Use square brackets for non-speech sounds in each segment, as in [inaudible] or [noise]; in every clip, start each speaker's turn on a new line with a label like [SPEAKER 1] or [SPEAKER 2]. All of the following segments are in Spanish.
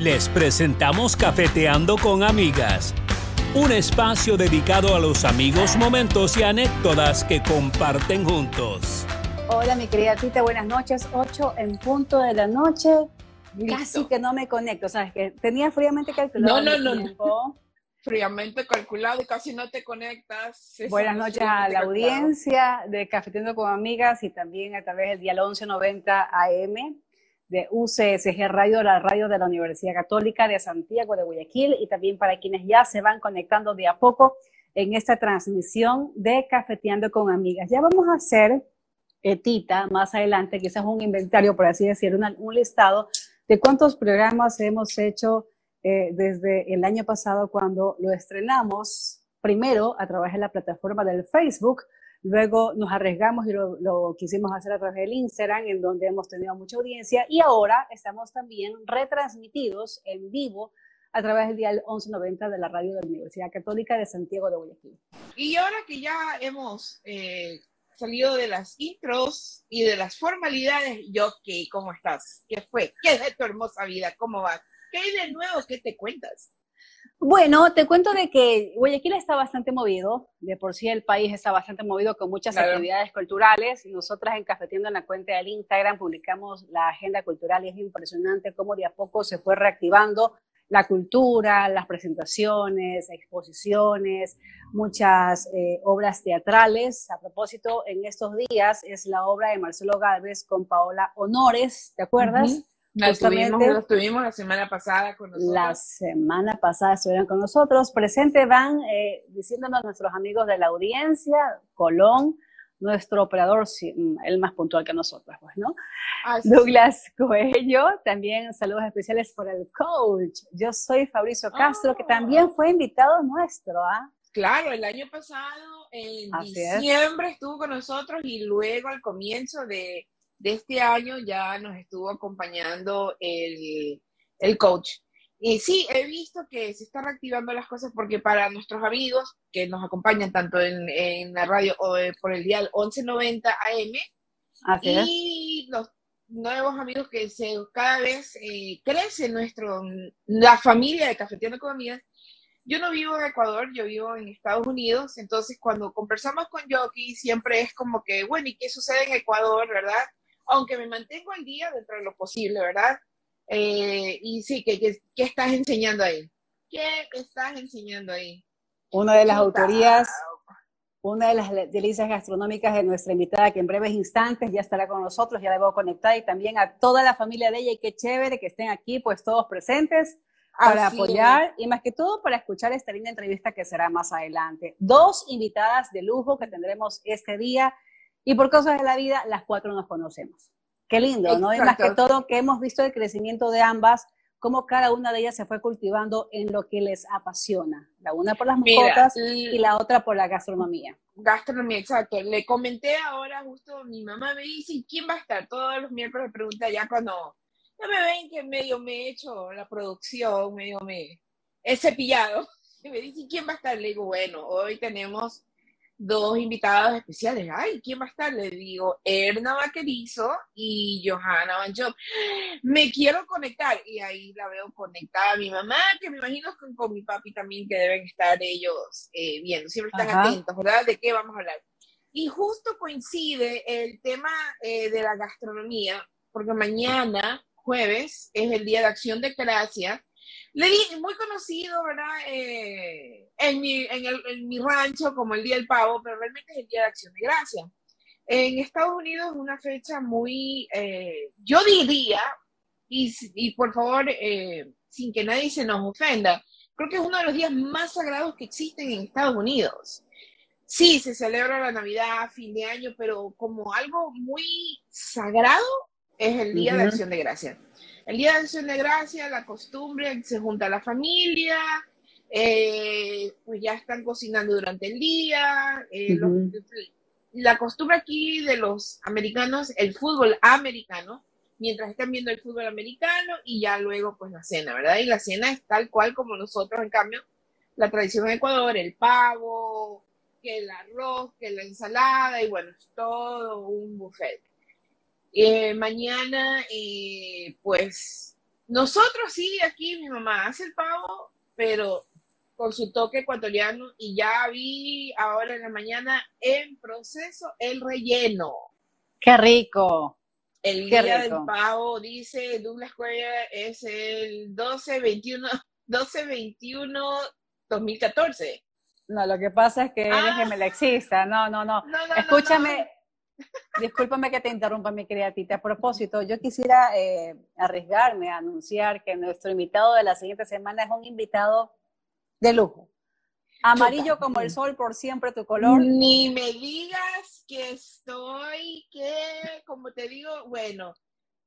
[SPEAKER 1] Les presentamos Cafeteando con Amigas, un espacio dedicado a los amigos, momentos y anécdotas que comparten juntos.
[SPEAKER 2] Hola, mi querida Tita, buenas noches. 8 en punto de la noche. Casi que no me conecto, ¿sabes? Que tenía fríamente calculado.
[SPEAKER 3] No, no, no. Fríamente calculado y casi no te conectas.
[SPEAKER 2] Buenas noches a la audiencia de Cafeteando con Amigas y también a través del dial 1190 AM de UCSG Radio, la radio de la Universidad Católica de Santiago de Guayaquil y también para quienes ya se van conectando de a poco en esta transmisión de Cafeteando con Amigas. Ya vamos a hacer, Tita, más adelante, quizás un inventario, por así decirlo, un listado de cuántos programas hemos hecho eh, desde el año pasado cuando lo estrenamos, primero a través de la plataforma del Facebook, Luego nos arriesgamos y lo, quisimos hacer a través del Instagram, en donde hemos tenido mucha audiencia. Y ahora estamos también retransmitidos en vivo a través del dial 1190 de la radio de la Universidad Católica de Santiago de Guayaquil.
[SPEAKER 3] Y ahora que ya hemos eh, salido de las intros y de las formalidades, yo. ¿Cómo estás? ¿Qué fue? ¿Qué es de tu hermosa vida? ¿Cómo va? ¿Qué hay de nuevo? ¿Qué te cuentas?
[SPEAKER 2] Bueno, te cuento de que Guayaquil está bastante movido, de por sí el país está bastante movido con muchas actividades culturales. Nosotras en Cafetiendo en la cuenta del Instagram publicamos la agenda cultural y es impresionante cómo de a poco se fue reactivando la cultura, las presentaciones, exposiciones, muchas eh, obras teatrales. A propósito, en estos días es la obra de Marcelo Gálvez con Paola Honores, ¿te acuerdas?
[SPEAKER 3] La tuvimos, la semana pasada con nosotros.
[SPEAKER 2] La semana pasada estuvieron con nosotros. Presente van eh, diciéndonos nuestros amigos de la audiencia, Colón, nuestro operador, mm, el más puntual que nosotros, pues, ¿no? Douglas Coello, también saludos especiales por el coach. Yo soy Fabricio Castro, que también ah. fue invitado nuestro, ¿ah?
[SPEAKER 3] Claro, el año pasado, en diciembre, estuvo con nosotros y luego al comienzo de de este año ya nos estuvo acompañando el, coach. Y sí, he visto que se están reactivando las cosas porque para nuestros amigos que nos acompañan tanto en, la radio o por el dial 1190 AM y los nuevos amigos que se, cada vez eh, crece nuestro, la familia de Cafeteando con Amigas. Yo no vivo en Ecuador, yo vivo en Estados Unidos, entonces cuando conversamos con Yoki siempre es como que, bueno, ¿y qué sucede en Ecuador, verdad? Aunque me mantengo al día dentro de lo posible, ¿verdad? Eh, y sí, ¿qué, ¿qué, estás enseñando ahí? ¿Qué estás enseñando ahí?
[SPEAKER 2] Una de las autorías, una de las delicias gastronómicas de nuestra invitada, que en breves instantes ya estará con nosotros, ya debo conectar, y también a toda la familia de ella, y qué chévere que estén aquí, pues todos presentes para apoyar y más que todo para escuchar esta linda entrevista que será más adelante. Dos invitadas de lujo que tendremos este día y por cosas de la vida, las cuatro nos conocemos. Qué lindo, ¿no? Es más que todo que hemos visto el crecimiento de ambas, cómo cada una de ellas se fue cultivando en lo que les apasiona. La una por las mascotas y la otra por la gastronomía.
[SPEAKER 3] Gastronomía, exacto. Le comenté ahora, justo mi mamá me dice, ¿quién va a estar? Todos los miércoles me pregunta ya cuando no me ven que medio me he hecho la producción, medio me he cepillado. [laughs] Y me dice, ¿quién va a estar? Le digo, bueno, hoy tenemos dos invitados especiales. Ay, ¿quién va a estar? Le digo, Erna Vaquerizo y Johanna Van Me quiero conectar. Y ahí la veo conectada a mi mamá, que me imagino con, con mi papi también, que deben estar ellos eh, viendo. Siempre están atentos, ¿verdad? ¿De qué vamos a hablar? Y justo coincide el tema eh, de la gastronomía, porque mañana, jueves, es el Día de Acción de Gracia le di, muy conocido, ¿verdad? Eh, en, mi, en, el, en, mi rancho como el Día del Pavo, pero realmente es el Día de Acción de Gracia. En Estados Unidos es una fecha muy, eh, yo diría, y, y por favor, eh, sin que nadie se nos ofenda, creo que es uno de los días más sagrados que existen en Estados Unidos. Sí, se celebra la Navidad, fin de año, pero como algo muy sagrado es el Día de Acción de Gracia. El Día de Acción de Gracia, la costumbre, se junta la familia, eh, pues ya están cocinando durante el día. Eh, la costumbre aquí de los americanos, el fútbol americano, mientras están viendo el fútbol americano y ya luego pues la cena, ¿verdad? Y la cena es tal cual como nosotros, en cambio, la tradición en Ecuador, el pavo, que el arroz, que la ensalada y bueno, es todo un buffet. Eh, mañana, eh, pues, Nosotros sí, aquí mi mamá hace el pavo, pero con su toque ecuatoriano y ya vi ahora en la mañana en proceso el relleno.
[SPEAKER 2] ¡Qué rico!
[SPEAKER 3] El día del pavo, dice Douglas Cuella, es el 12-21, 12-21-2014. [laughs]
[SPEAKER 2] No, lo que pasa es que eres ah. exista. No, no, no. Escúchame, discúlpame que te interrumpa, mi querida Tita. A propósito, yo quisiera eh, arriesgarme a anunciar que nuestro invitado de la siguiente semana es un invitado de lujo. Amarillo como el sol, por siempre tu color.
[SPEAKER 3] Ni me digas que estoy, que, como te digo, bueno.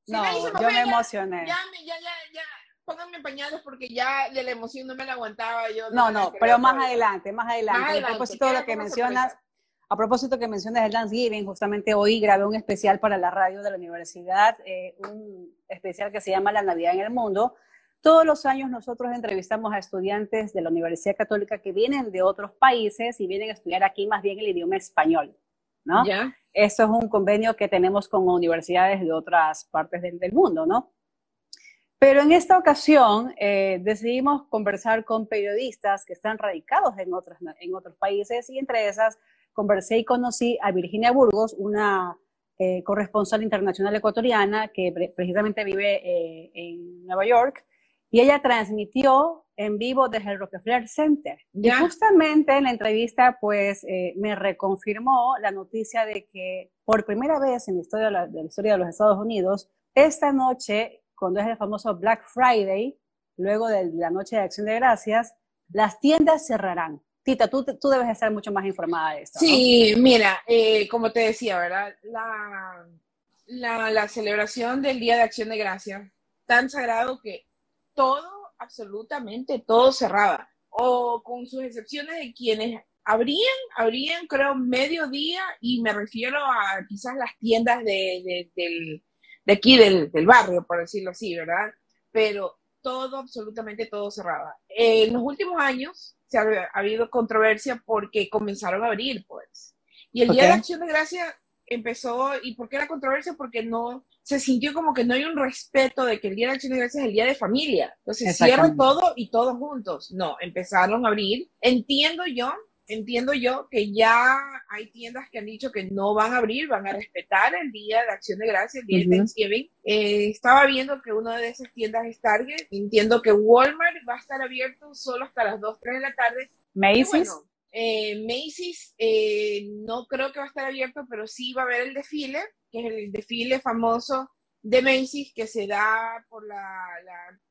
[SPEAKER 2] no, yo me emocioné.
[SPEAKER 3] Ya, ya, ya, ya, pónganme pañales porque ya de la emoción no me la aguantaba yo.
[SPEAKER 2] No, no, pero más adelante, más adelante, A propósito de lo que mencionas, a propósito que mencionas el Thanksgiving, justamente hoy grabé un especial para la radio de la universidad, eh, un especial que se llama La Navidad en el Mundo, todos los años nosotros entrevistamos a estudiantes de la Universidad Católica que vienen de otros países y vienen a estudiar aquí más bien el idioma español, ¿no?
[SPEAKER 3] Ya.
[SPEAKER 2] Eso es un convenio que tenemos con universidades de otras partes del, mundo, ¿no? Pero en esta ocasión eh, decidimos conversar con periodistas que están radicados en otros, en otros países y entre esas conversé y conocí a Virginia Burgos, una eh, corresponsal internacional ecuatoriana que precisamente vive eh, en Nueva York y ella transmitió en vivo desde el Rockefeller Center. Y justamente en la entrevista, pues, eh, me reconfirmó la noticia de que por primera vez en la historia de la, historia de los Estados Unidos, esta noche, cuando es el famoso Black Friday, luego de la noche de Acción de Gracias, las tiendas cerrarán. Tita, tú, tú debes estar mucho más informada de esto.
[SPEAKER 3] Sí, mira, eh, como te decía, ¿verdad? La, la, celebración del Día de Acción de Gracias, tan sagrado que todo, absolutamente todo cerraba, o con sus excepciones de quienes abrían, abrían creo mediodía y me refiero a quizás las tiendas de, de, aquí del, barrio, por decirlo así, ¿verdad? Pero todo, absolutamente todo cerraba. En los últimos años se ha, habido controversia porque comenzaron a abrir, pues. Y el Día de Acción de Gracia empezó, ¿y por qué la controversia? Porque no, se sintió como que no hay un respeto de que el Día de Acción de Gracias es el día de familia. Entonces cierran todo y todos juntos. No, empezaron a abrir. Entiendo yo, entiendo yo que ya hay tiendas que han dicho que no van a abrir, van a respetar el Día de Acción de Gracias, el Día de Thanksgiving. Eh, estaba viendo que una de esas tiendas es Target. Entiendo que Walmart va a estar abierto solo hasta las 2, 3 de la tarde.
[SPEAKER 2] Macy's.
[SPEAKER 3] Eh, Macy's eh, no creo que va a estar abierto, pero sí va a haber el desfile que es el desfile famoso de Macy's que se da por la,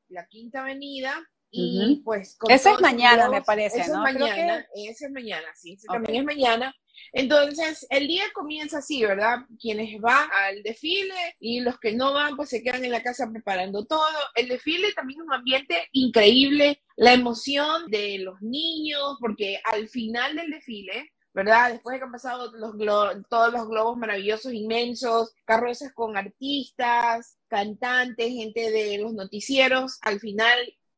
[SPEAKER 3] la, Quinta Avenida. Y pues.
[SPEAKER 2] Eso es mañana, me parece,
[SPEAKER 3] eso
[SPEAKER 2] ¿no?
[SPEAKER 3] Es mañana, eso es mañana, sí, también es mañana. Entonces, el día comienza así, ¿verdad? Quienes van al desfile y los que no van, pues se quedan en la casa preparando todo. El desfile también es un ambiente increíble, la emoción de los niños, porque al final del desfile, ¿verdad? Después de que han pasado los todos los globos maravillosos, inmensos, carrozas con artistas, cantantes, gente de los noticieros, al final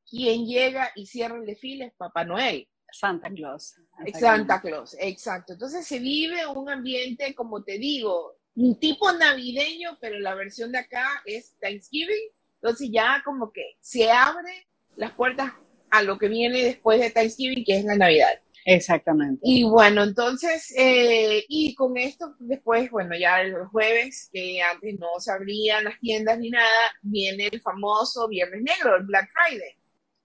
[SPEAKER 3] quien llega y cierra el desfile es Papá Noel.
[SPEAKER 2] Santa Claus.
[SPEAKER 3] Santa Claus, exacto. Entonces se vive un ambiente, como te digo, un tipo navideño, pero la versión de acá es Thanksgiving. Entonces ya como que se abre las puertas a lo que viene después de Thanksgiving, que es la Navidad.
[SPEAKER 2] Exactamente.
[SPEAKER 3] Y bueno, entonces, eh, y con esto, después, bueno, ya el jueves, que antes no se abrían las tiendas ni nada, viene el famoso Viernes Negro, el Black Friday.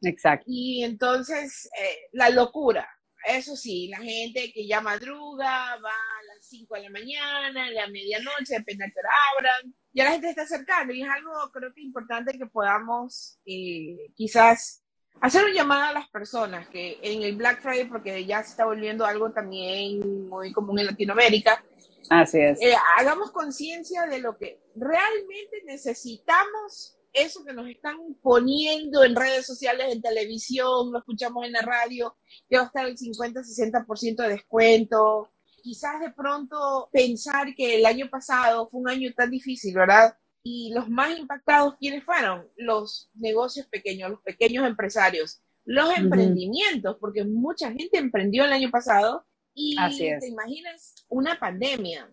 [SPEAKER 2] Exacto.
[SPEAKER 3] Y entonces, eh, la locura. Eso sí, la gente que ya madruga, va a las 5 de la mañana, a la medianoche, depende de que abran. Ya la gente está acercando y es algo, creo que importante que podamos eh, quizás hacer una llamada a las personas que en el Black Friday, porque ya se está volviendo algo también muy común en Latinoamérica.
[SPEAKER 2] Así es.
[SPEAKER 3] Eh, hagamos conciencia de lo que realmente necesitamos, eso que nos están poniendo en redes sociales, en televisión, lo escuchamos en la radio, que va a estar el 50-60% de descuento. Quizás de pronto pensar que el año pasado fue un año tan difícil, ¿verdad? Y los más impactados, ¿quiénes fueron? Los negocios pequeños, los pequeños empresarios, los emprendimientos, porque mucha gente emprendió el año pasado y te imaginas una pandemia.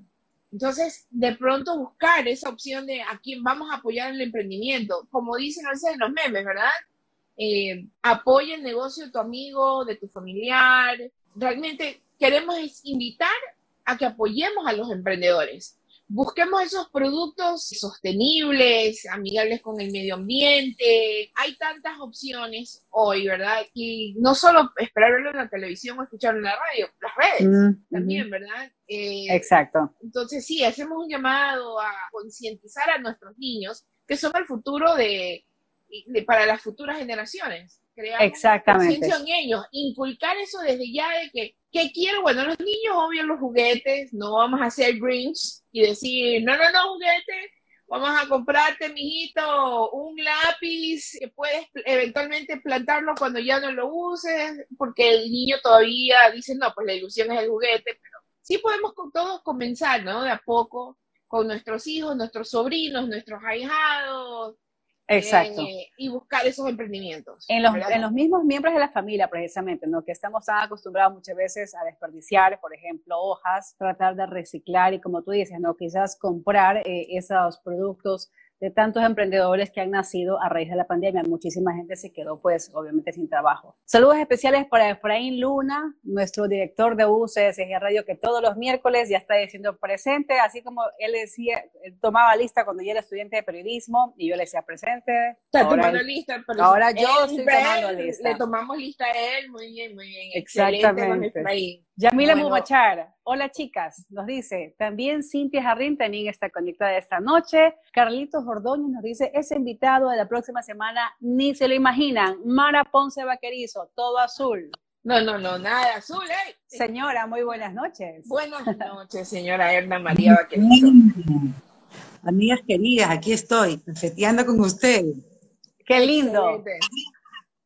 [SPEAKER 3] Entonces, de pronto buscar esa opción de a quién vamos a apoyar el emprendimiento, como dicen a veces en los memes, ¿verdad? Eh, apoya el negocio de tu amigo, de tu familiar. Realmente queremos invitar a que apoyemos a los emprendedores busquemos esos productos sostenibles, amigables con el medio ambiente. Hay tantas opciones hoy, ¿verdad? Y no solo esperar verlo en la televisión o escucharlo en la radio, las redes también, ¿verdad?
[SPEAKER 2] Eh, Exacto.
[SPEAKER 3] Entonces, sí, hacemos un llamado a concientizar a nuestros niños, que son el futuro de, para las futuras generaciones. Crear
[SPEAKER 2] Exactamente.
[SPEAKER 3] en ellos, inculcar eso desde ya de que ¿Qué quiero? Bueno, los niños obvio los juguetes, no vamos a hacer Grinch y decir, no, no, no, juguete, vamos a comprarte, mijito, un lápiz que puedes eventualmente plantarlo cuando ya no lo uses, porque el niño todavía dice, no, pues la ilusión es el juguete, pero sí podemos con todos comenzar, ¿no? De a poco, con nuestros hijos, nuestros sobrinos, nuestros ahijados,
[SPEAKER 2] Exacto.
[SPEAKER 3] Eh, y buscar esos emprendimientos.
[SPEAKER 2] En los, en los, mismos miembros de la familia, precisamente, ¿no? que estamos tan acostumbrados muchas veces a desperdiciar, por ejemplo, hojas, tratar de reciclar y como tú dices, ¿no? quizás comprar eh, esos productos de tantos emprendedores que han nacido a raíz de la pandemia. Muchísima gente se quedó, pues, obviamente sin trabajo. Saludos especiales para Efraín Luna, nuestro director de UCSG Radio, que todos los miércoles ya está diciendo presente, así como él decía, tomaba lista cuando yo era estudiante de periodismo y yo le decía presente.
[SPEAKER 3] Está tomando lista,
[SPEAKER 2] pero ahora yo estoy tomando lista.
[SPEAKER 3] Le tomamos lista a él, muy bien, muy bien.
[SPEAKER 2] Exactamente. Yamila bueno. hola chicas, nos dice, también Cintia Jarrín también está conectada esta noche. Carlitos Ordóñez nos dice, es invitado de la próxima semana, ni se lo imaginan. Mara Ponce Vaquerizo, todo azul.
[SPEAKER 3] No, no, no, nada azul, ¿eh?
[SPEAKER 2] Señora, muy buenas noches.
[SPEAKER 3] Buenas noches, señora Erna María Vaquerizo. [laughs]
[SPEAKER 4] Amigas queridas, aquí estoy, festeando con ustedes.
[SPEAKER 2] Qué lindo.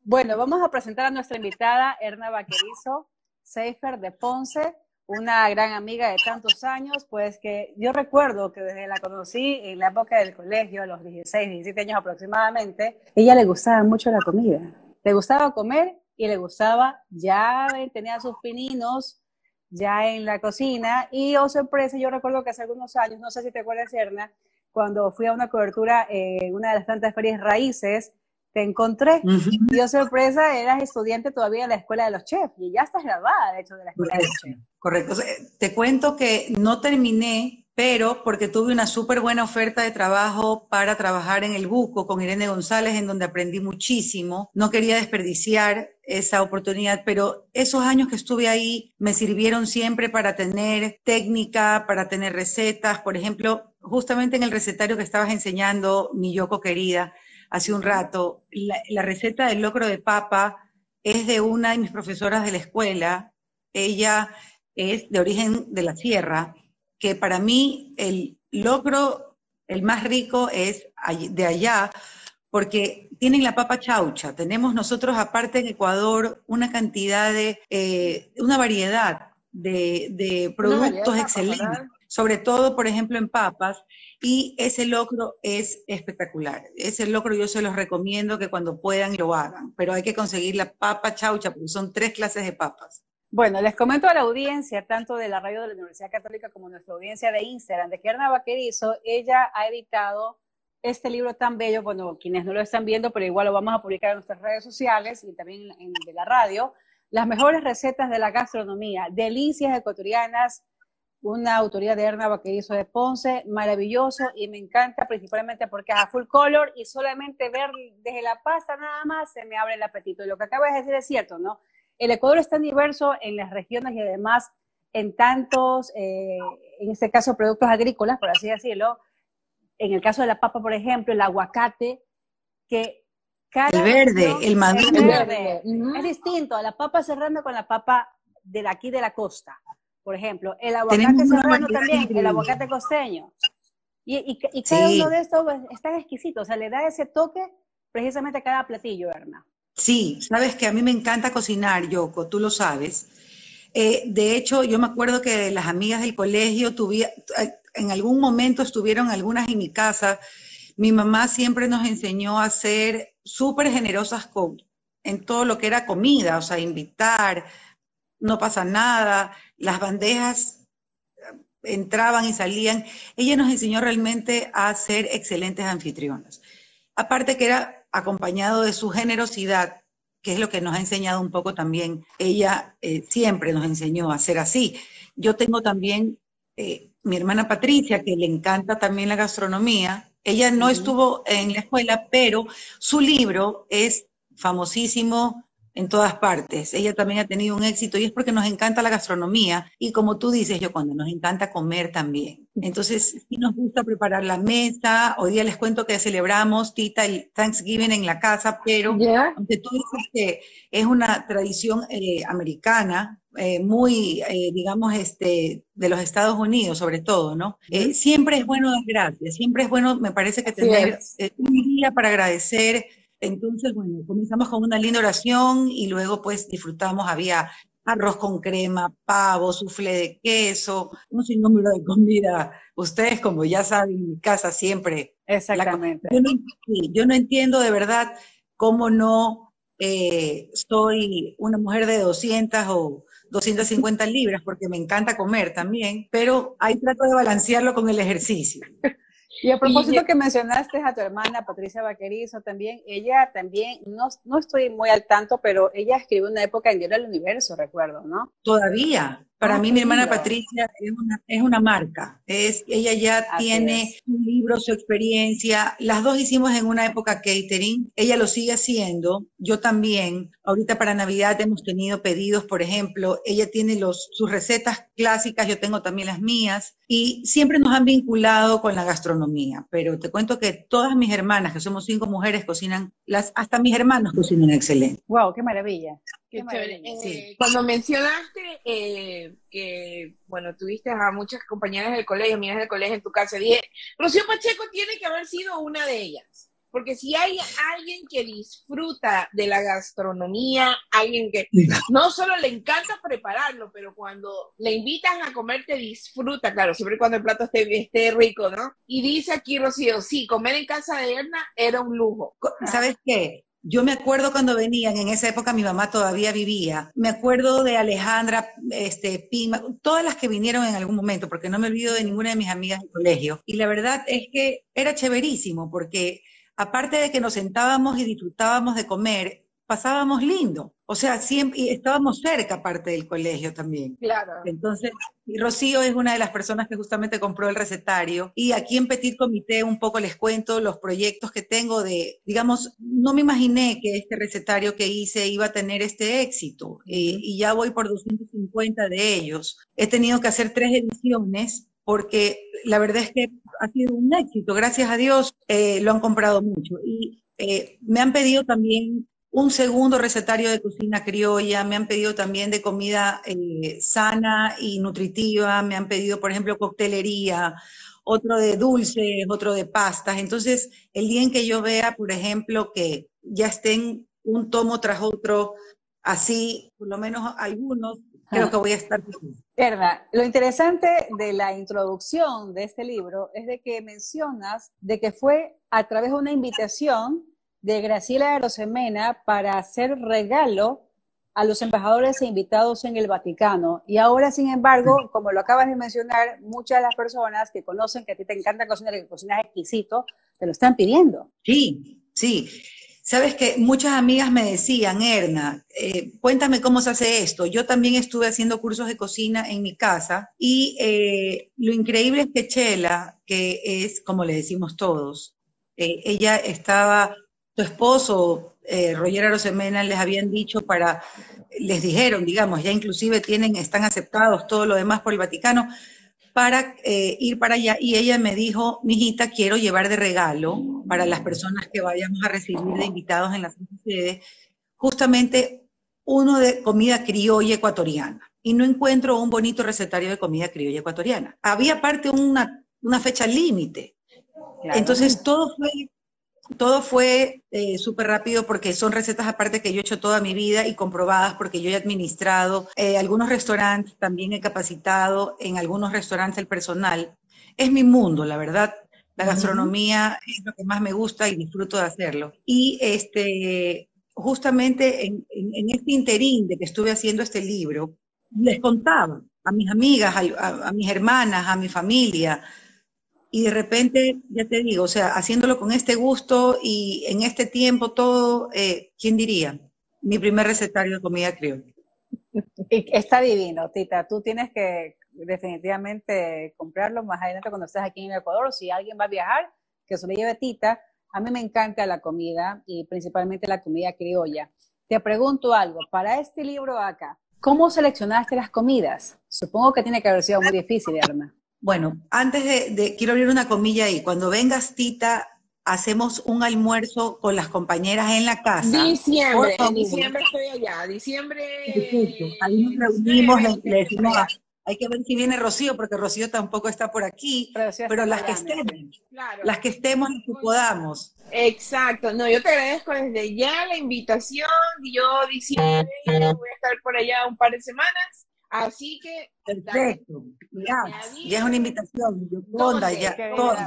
[SPEAKER 2] Bueno, vamos a presentar a nuestra invitada, Erna Vaquerizo. Seifer de Ponce, una gran amiga de tantos años, pues que yo recuerdo que desde la conocí en la época del colegio, a los 16, 17 años aproximadamente, ella le gustaba mucho la comida. Le gustaba comer y le gustaba, ya tenía sus pininos ya en la cocina y, oh sorpresa, yo recuerdo que hace algunos años, no sé si te acuerdas, Erna, cuando fui a una cobertura en una de las tantas ferias raíces, te encontré. Y yo, sorpresa, eras estudiante todavía de la escuela de los chefs y ya estás graduada, de hecho, de la escuela de los chefs.
[SPEAKER 4] Correcto. Te cuento que no terminé, pero porque tuve una súper buena oferta de trabajo para trabajar en el Buco con Irene González, en donde aprendí muchísimo. No quería desperdiciar esa oportunidad, pero esos años que estuve ahí me sirvieron siempre para tener técnica, para tener recetas. Por ejemplo, justamente en el recetario que estabas enseñando, mi Yoko querida, hace un rato, la, receta del locro de papa es de una de mis profesoras de la escuela. Ella es de origen de la sierra, que para mí el locro, el más rico es de allá, porque tienen la papa chaucha. Tenemos nosotros, aparte en Ecuador, una cantidad de, eh, una variedad de, productos excelentes, sobre todo, por ejemplo, en papas y ese locro es espectacular. Ese locro yo se los recomiendo que cuando puedan lo hagan, pero hay que conseguir la papa chaucha porque son tres clases de papas.
[SPEAKER 2] Bueno, les comento a la audiencia, tanto de la radio de la Universidad Católica como nuestra audiencia de Instagram, de Kierna Vaquerizo, ella ha editado este libro tan bello, bueno, quienes no lo están viendo, pero igual lo vamos a publicar en nuestras redes sociales y también en, de la radio, las mejores recetas de la gastronomía, delicias ecuatorianas, una autoría de Erna hizo de Ponce, maravilloso y me encanta principalmente porque es a full color y solamente ver desde la pasta nada más se me abre el apetito. Y lo que acabas de decir es cierto, ¿no? El Ecuador es tan diverso en las regiones y además en tantos, eh, en este caso, productos agrícolas, por así decirlo. En el caso de la papa, por ejemplo, el aguacate, que
[SPEAKER 4] cada el verde, el maduro.
[SPEAKER 2] El verde, Es distinto, la papa cerrando con la papa de aquí de la costa por ejemplo, el aguacate serrano también, el aguacate costeño. Y, y, cada uno de estos pues, es tan exquisito, o sea, le da ese toque precisamente a cada platillo, Erna.
[SPEAKER 4] Sí, sabes que a mí me encanta cocinar, Yoko, tú lo sabes. Eh, de hecho, yo me acuerdo que las amigas del colegio tuvía, eh, en algún momento estuvieron algunas en mi casa. Mi mamá siempre nos enseñó a ser súper generosas con, en todo lo que era comida, o sea, invitar, no pasa nada, las bandejas entraban y salían. Ella nos enseñó realmente a ser excelentes anfitrionas. Aparte que era acompañado de su generosidad, que es lo que nos ha enseñado un poco también. Ella eh, siempre nos enseñó a ser así. Yo tengo también eh, mi hermana Patricia, que le encanta también la gastronomía. Ella no estuvo en la escuela, pero su libro es famosísimo en todas partes. Ella también ha tenido un éxito y es porque nos encanta la gastronomía y como tú dices, yo cuando nos encanta comer también. Entonces, sí nos gusta preparar la mesa. Hoy día les cuento que celebramos Tita el Thanksgiving en la casa, pero aunque tú dices que es una tradición eh, americana, eh, muy, eh, digamos, este, de los Estados Unidos, sobre todo, ¿no? siempre es bueno dar gracias, siempre es bueno, me parece que tener un día para agradecer entonces, bueno, comenzamos con una linda oración y luego pues disfrutamos, había arroz con crema, pavo, sufle de queso, un sinnúmero de comida. Ustedes, como ya saben, en mi casa siempre.
[SPEAKER 2] Exactamente.
[SPEAKER 4] yo, no, entiendo de verdad cómo no eh, soy una mujer de 200 o 250 libras, porque me encanta comer también, pero ahí trato de balancearlo con el ejercicio.
[SPEAKER 2] Y a propósito que mencionaste a tu hermana Patricia Vaquerizo también, ella también, no, no estoy muy al tanto, pero ella escribió una época en Diario del Universo, recuerdo, ¿no?
[SPEAKER 4] Todavía, para mí, mi hermana Patricia es una, es una marca. Es, ella ya tiene un libro, su experiencia. Las dos hicimos en una época catering. Ella lo sigue haciendo. Yo también. Ahorita para Navidad hemos tenido pedidos, por ejemplo. Ella tiene los, sus recetas clásicas, yo tengo también las mías. Y siempre nos han vinculado con la gastronomía. Pero te cuento que todas mis hermanas, que somos cinco mujeres, cocinan, las, hasta mis hermanos cocinan excelente.
[SPEAKER 2] ¡Wow! ¡Qué maravilla!
[SPEAKER 3] Eh, cuando mencionaste eh, que, bueno, tuviste a muchas compañeras del colegio, amigas del colegio en tu casa, dije, Rocío Pacheco tiene que haber sido una de ellas. Porque si hay alguien que disfruta de la gastronomía, alguien que no solo le encanta prepararlo, pero cuando le invitan a comer te disfruta, claro, siempre cuando el plato esté, esté rico, ¿no? Y dice aquí Rocío, sí, comer en casa de Erna era un lujo.
[SPEAKER 4] ¿Sabes qué? Yo me acuerdo cuando venían, en esa época mi mamá todavía vivía, me acuerdo de Alejandra, este, Pima, todas las que vinieron en algún momento, porque no me olvido de ninguna de mis amigas del colegio. Y la verdad es que era chéverísimo, porque aparte de que nos sentábamos y disfrutábamos de comer, pasábamos lindo. O sea, siempre estábamos cerca aparte del colegio también.
[SPEAKER 2] Claro.
[SPEAKER 4] Entonces, y Rocío es una de las personas que justamente compró el recetario. Y aquí en Petit Comité un poco les cuento los proyectos que tengo de, digamos, no me imaginé que este recetario que hice iba a tener este éxito. Eh, y ya voy por 250 de ellos. He tenido que hacer tres ediciones porque la verdad es que ha sido un éxito. Gracias a Dios eh, lo han comprado mucho. Y eh, me han pedido también un segundo recetario de cocina criolla, me han pedido también de comida eh, sana y nutritiva, me han pedido, por ejemplo, coctelería, otro de dulces, otro de pastas. Entonces, el día en que yo vea, por ejemplo, que ya estén un tomo tras otro, así, por lo menos algunos, creo que voy a estar
[SPEAKER 2] Verdad. Lo interesante de la introducción de este libro es de que mencionas de que fue a través de una invitación de Graciela Rosemena para hacer regalo a los embajadores e invitados en el Vaticano. Y ahora, sin embargo, como lo acabas de mencionar, muchas de las personas que conocen que a ti te encanta cocinar que cocinas exquisito, te lo están pidiendo.
[SPEAKER 4] Sí, sí. Sabes que muchas amigas me decían, Erna, eh, cuéntame cómo se hace esto. Yo también estuve haciendo cursos de cocina en mi casa y eh, lo increíble es que Chela, que es como le decimos todos, eh, ella estaba tu esposo, eh, Roger Arosemena, les habían dicho para, les dijeron, digamos, ya inclusive tienen, están aceptados todo lo demás por el Vaticano, para eh, ir para allá. Y ella me dijo, mijita, quiero llevar de regalo para las personas que vayamos a recibir de invitados en la sede, justamente uno de comida criolla ecuatoriana. Y no encuentro un bonito recetario de comida criolla ecuatoriana. Había aparte una, una fecha límite. Entonces todo fue todo fue eh, súper rápido porque son recetas aparte que yo he hecho toda mi vida y comprobadas porque yo he administrado eh, algunos restaurantes, también he capacitado en algunos restaurantes el personal. Es mi mundo, la verdad. La gastronomía es lo que más me gusta y disfruto de hacerlo. Y este, justamente en, en este interín de que estuve haciendo este libro, les contaba a mis amigas, a, mis hermanas, a mi familia. Y de repente, ya te digo, o sea, haciéndolo con este gusto y en este tiempo todo, eh, ¿quién diría? Mi primer recetario de comida criolla.
[SPEAKER 2] Está divino, Tita. Tú tienes que definitivamente comprarlo más adelante cuando estés aquí en Ecuador. Si alguien va a viajar, que se lo lleve Tita. A mí me encanta la comida y principalmente la comida criolla. Te pregunto algo, para este libro acá, ¿cómo seleccionaste las comidas? Supongo que tiene que haber sido muy difícil, Erna.
[SPEAKER 4] Bueno, antes de, quiero abrir una comilla ahí. Cuando vengas, Tita, hacemos un almuerzo con las compañeras en la casa.
[SPEAKER 3] Diciembre, en diciembre estoy allá, diciembre.
[SPEAKER 4] Ahí nos reunimos, le, decimos, hay que ver si viene Rocío, porque Rocío tampoco está por aquí, pero, las que estemos, las que estemos, las que podamos.
[SPEAKER 3] Exacto, no, yo te agradezco desde ya la invitación, yo diciembre voy a estar por allá un par de semanas, así que...
[SPEAKER 4] Perfecto, ya, ya es una invitación, yo ya,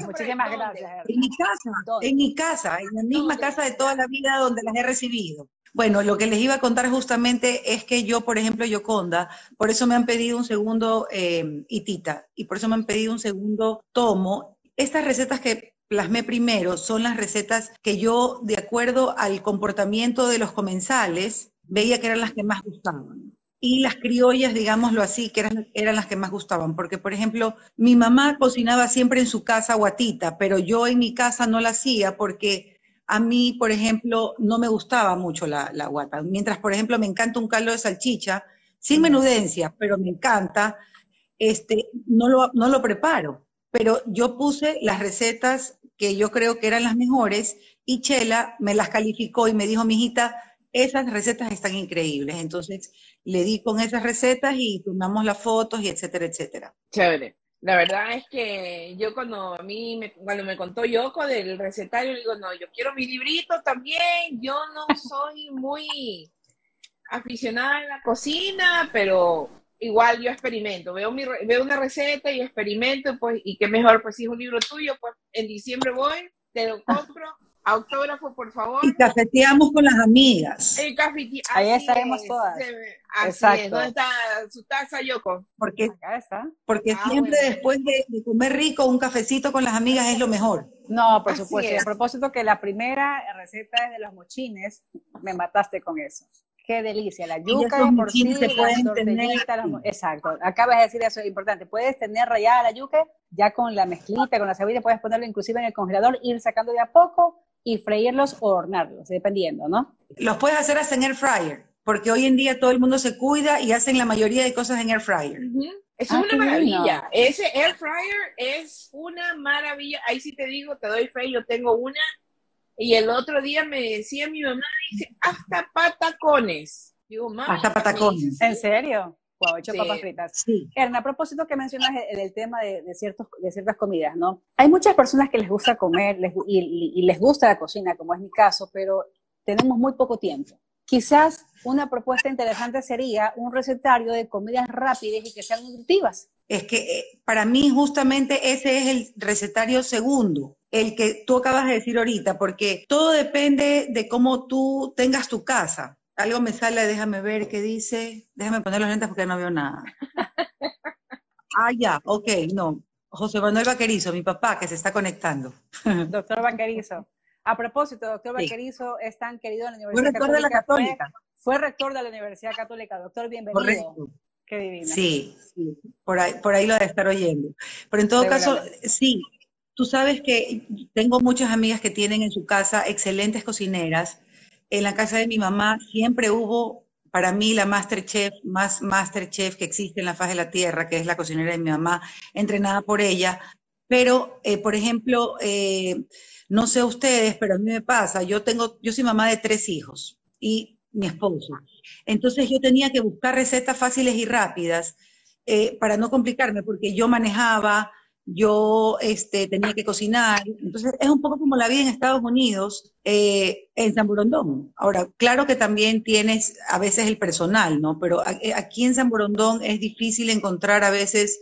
[SPEAKER 2] Muchísimas gracias.
[SPEAKER 4] En mi casa, en mi casa, en la misma casa de toda la vida donde las he recibido. Bueno, lo que les iba a contar justamente es que yo, por ejemplo, Yoconda, por eso me han pedido un segundo eh, itita y por eso me han pedido un segundo tomo. Estas recetas que plasmé primero son las recetas que yo, de acuerdo al comportamiento de los comensales, veía que eran las que más gustaban. Y las criollas, digámoslo así, que eran, eran las que más gustaban. Porque, por ejemplo, mi mamá cocinaba siempre en su casa guatita, pero yo en mi casa no la hacía porque a mí, por ejemplo, no me gustaba mucho la, guata. Mientras, por ejemplo, me encanta un caldo de salchicha, sin menudencia, pero me encanta, este, no lo, no lo preparo. Pero yo puse las recetas que yo creo que eran las mejores y Chela me las calificó y me dijo, mijita, esas recetas están increíbles. Entonces le di con esas recetas y tomamos las fotos y etcétera, etcétera.
[SPEAKER 3] Chévere. La verdad es que yo cuando a mí, me, cuando me contó Yoko del recetario, digo, no, yo quiero mi librito también, yo no soy muy aficionada en la cocina, pero igual yo experimento, veo, mi, veo una receta y experimento, pues, y qué mejor, pues si es un libro tuyo, pues en diciembre voy, te lo [laughs] compro, Autógrafo, por favor.
[SPEAKER 4] Y cafeteamos con las amigas.
[SPEAKER 3] El
[SPEAKER 2] Ahí estaremos todas.
[SPEAKER 3] Exacto. ¿Dónde está su taza, Yoko?
[SPEAKER 4] Porque, Acá está. Porque ah, siempre después de, comer rico, un cafecito con las amigas es lo mejor.
[SPEAKER 2] No, por supuesto. A propósito que la primera receta es de los mochines, me mataste con eso. Qué delicia, la yuca por sí, se pueden tener. exacto, acabas de decir eso, es importante. Puedes tener rayada la yuca ya con la mezclita, con la cebolla, puedes ponerlo inclusive en el congelador, ir sacando de a poco y freírlos o hornarlos, dependiendo, ¿no?
[SPEAKER 4] Los puedes hacer hasta en air fryer, porque hoy en día todo el mundo se cuida y hacen la mayoría de cosas en air fryer.
[SPEAKER 3] Eso es ah, una maravilla. Ese air fryer es una maravilla. Ahí sí te digo, te doy fe, yo tengo una y el otro día me decía mi mamá, dice, hasta patacones.
[SPEAKER 4] Digo, hasta patacones.
[SPEAKER 2] ¿En serio? Wow, hecho papas fritas. Sí. Erna, a propósito que mencionas del tema de, ciertos, de ciertas comidas, ¿no? Hay muchas personas que les gusta comer y, y, les gusta la cocina, como es mi caso, pero tenemos muy poco tiempo. Quizás una propuesta interesante sería un recetario de comidas rápidas y que sean nutritivas.
[SPEAKER 4] Es que eh, para mí justamente ese es el recetario segundo el que tú acabas de decir ahorita, porque todo depende de cómo tú tengas tu casa. Algo me sale, déjame ver qué dice. Déjame poner los lentes porque no veo nada. [laughs] Ah, ya, ok, no. José Manuel Vaquerizo, mi papá, que se está conectando. [laughs]
[SPEAKER 2] Doctor Vaquerizo. A propósito, doctor Vaquerizo es tan querido en la Universidad
[SPEAKER 4] fue rector de la Católica.
[SPEAKER 2] Fue, rector de la Universidad Católica. Doctor, bienvenido. Correcto. Qué divino.
[SPEAKER 4] Sí, sí, por ahí, por ahí lo de estar oyendo. Pero en todo caso, sí, Tú sabes que tengo muchas amigas que tienen en su casa excelentes cocineras. En la casa de mi mamá siempre hubo, para mí, la masterchef, más masterchef que existe en la faz de la tierra, que es la cocinera de mi mamá, entrenada por ella. Pero, eh, por ejemplo, eh, no sé ustedes, pero a mí me pasa, yo tengo, yo soy mamá de tres hijos y mi esposo. Entonces yo tenía que buscar recetas fáciles y rápidas eh, para no complicarme, porque yo manejaba, yo este, tenía que cocinar. Entonces, es un poco como la vida en Estados Unidos, eh, en San Borondón. Ahora, claro que también tienes a veces el personal, ¿no? Pero eh, aquí en San Borondón es difícil encontrar a veces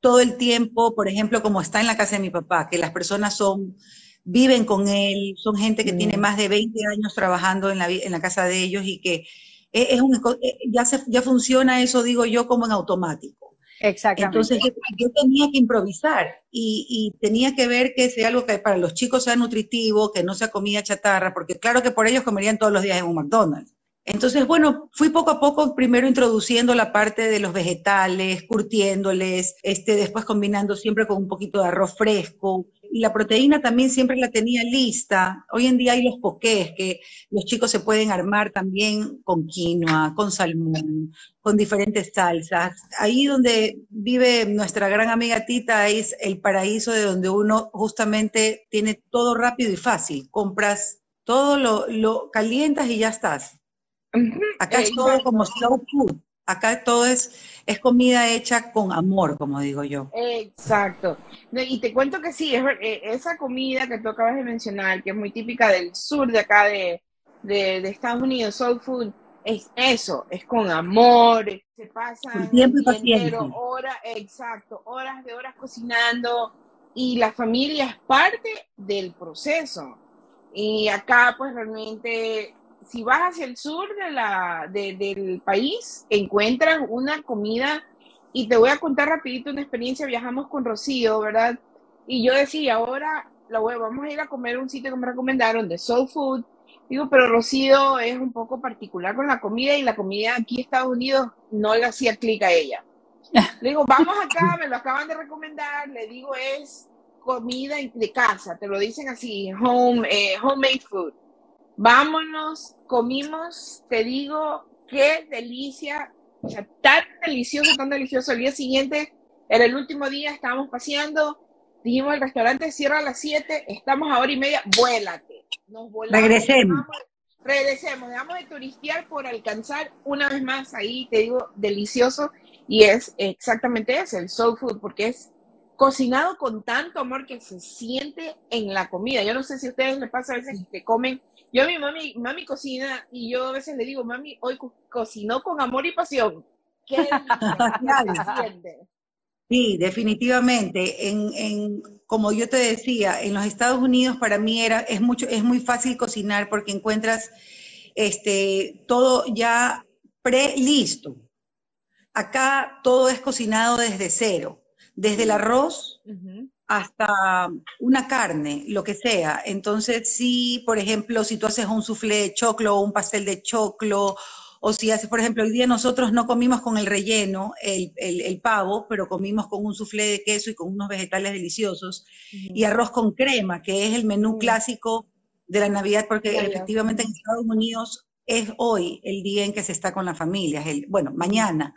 [SPEAKER 4] todo el tiempo, por ejemplo, como está en la casa de mi papá, que las personas son viven con él, son gente que tiene mm. más de 20 años trabajando en la, en la casa de ellos y que es un, eh, ya, se, ya funciona eso, digo yo, como en automático.
[SPEAKER 2] Exactamente.
[SPEAKER 4] Entonces yo, tenía que improvisar y, y, tenía que ver que sea algo que para los chicos sea nutritivo, que no sea comida chatarra, porque claro que por ellos comerían todos los días en un McDonald's. Entonces, bueno, fui poco a poco primero introduciendo la parte de los vegetales, curtiéndoles, este, después combinando siempre con un poquito de arroz fresco. Y la proteína también siempre la tenía lista. Hoy en día hay los poqués que los chicos se pueden armar también con quinoa, con salmón, con diferentes salsas. Ahí donde vive nuestra gran amiga Tita es el paraíso de donde uno justamente tiene todo rápido y fácil. Compras todo lo, lo calientas y ya estás. Acá es todo como slow food. Acá todo es, es comida hecha con amor, como digo yo.
[SPEAKER 3] Exacto. Y te cuento que sí, es, eh, esa comida que tú acabas de mencionar, que es muy típica del sur de acá de, de, Estados Unidos, soul food, es eso, es con amor, se pasan
[SPEAKER 4] tiempo y
[SPEAKER 3] horas, exacto, horas de horas cocinando y la familia es parte del proceso. Y acá pues realmente si vas hacia el sur de la, del país, encuentran una comida, y te voy a contar rapidito una experiencia, viajamos con Rocío, ¿verdad? Y yo decía, ahora la voy, vamos a ir a comer un sitio que me recomendaron de Soul Food. Digo, pero Rocío es un poco particular con la comida y la comida aquí en Estados Unidos no le hacía clic a ella. [laughs] Le digo, vamos acá, me lo acaban de recomendar, le digo, es comida de casa, te lo dicen así, home, eh, homemade food. Vámonos, comimos, te digo, qué delicia, o sea, tan delicioso, tan delicioso. El día siguiente, era el último día, estábamos paseando, dijimos el restaurante cierra a las 7, estamos a hora y media, vuélate.
[SPEAKER 4] Nos volamos, regresemos.
[SPEAKER 3] regresemos, dejamos de turistear por alcanzar una vez más ahí, te digo, delicioso. Y es exactamente eso, el soul food, porque es cocinado con tanto amor que se siente en la comida. Yo no sé si a ustedes les pasa a veces que comen yo mi mami, mami cocina y yo a veces le digo, mami, hoy cocinó con amor y pasión. ¿Qué [laughs]
[SPEAKER 4] Sí, definitivamente. En, en, como yo te decía, en los Estados Unidos para mí era, es mucho, es muy fácil cocinar porque encuentras este, todo ya pre listo. Acá todo es cocinado desde cero, desde el arroz, hasta una carne, lo que sea. Entonces, si, por ejemplo, si tú haces un soufflé de choclo o un pastel de choclo, o si haces, por ejemplo, hoy día nosotros no comimos con el relleno, el, el, pavo, pero comimos con un soufflé de queso y con unos vegetales deliciosos, y arroz con crema, que es el menú clásico de la Navidad, porque efectivamente en Estados Unidos es hoy el día en que se está con las familias, el, bueno, mañana.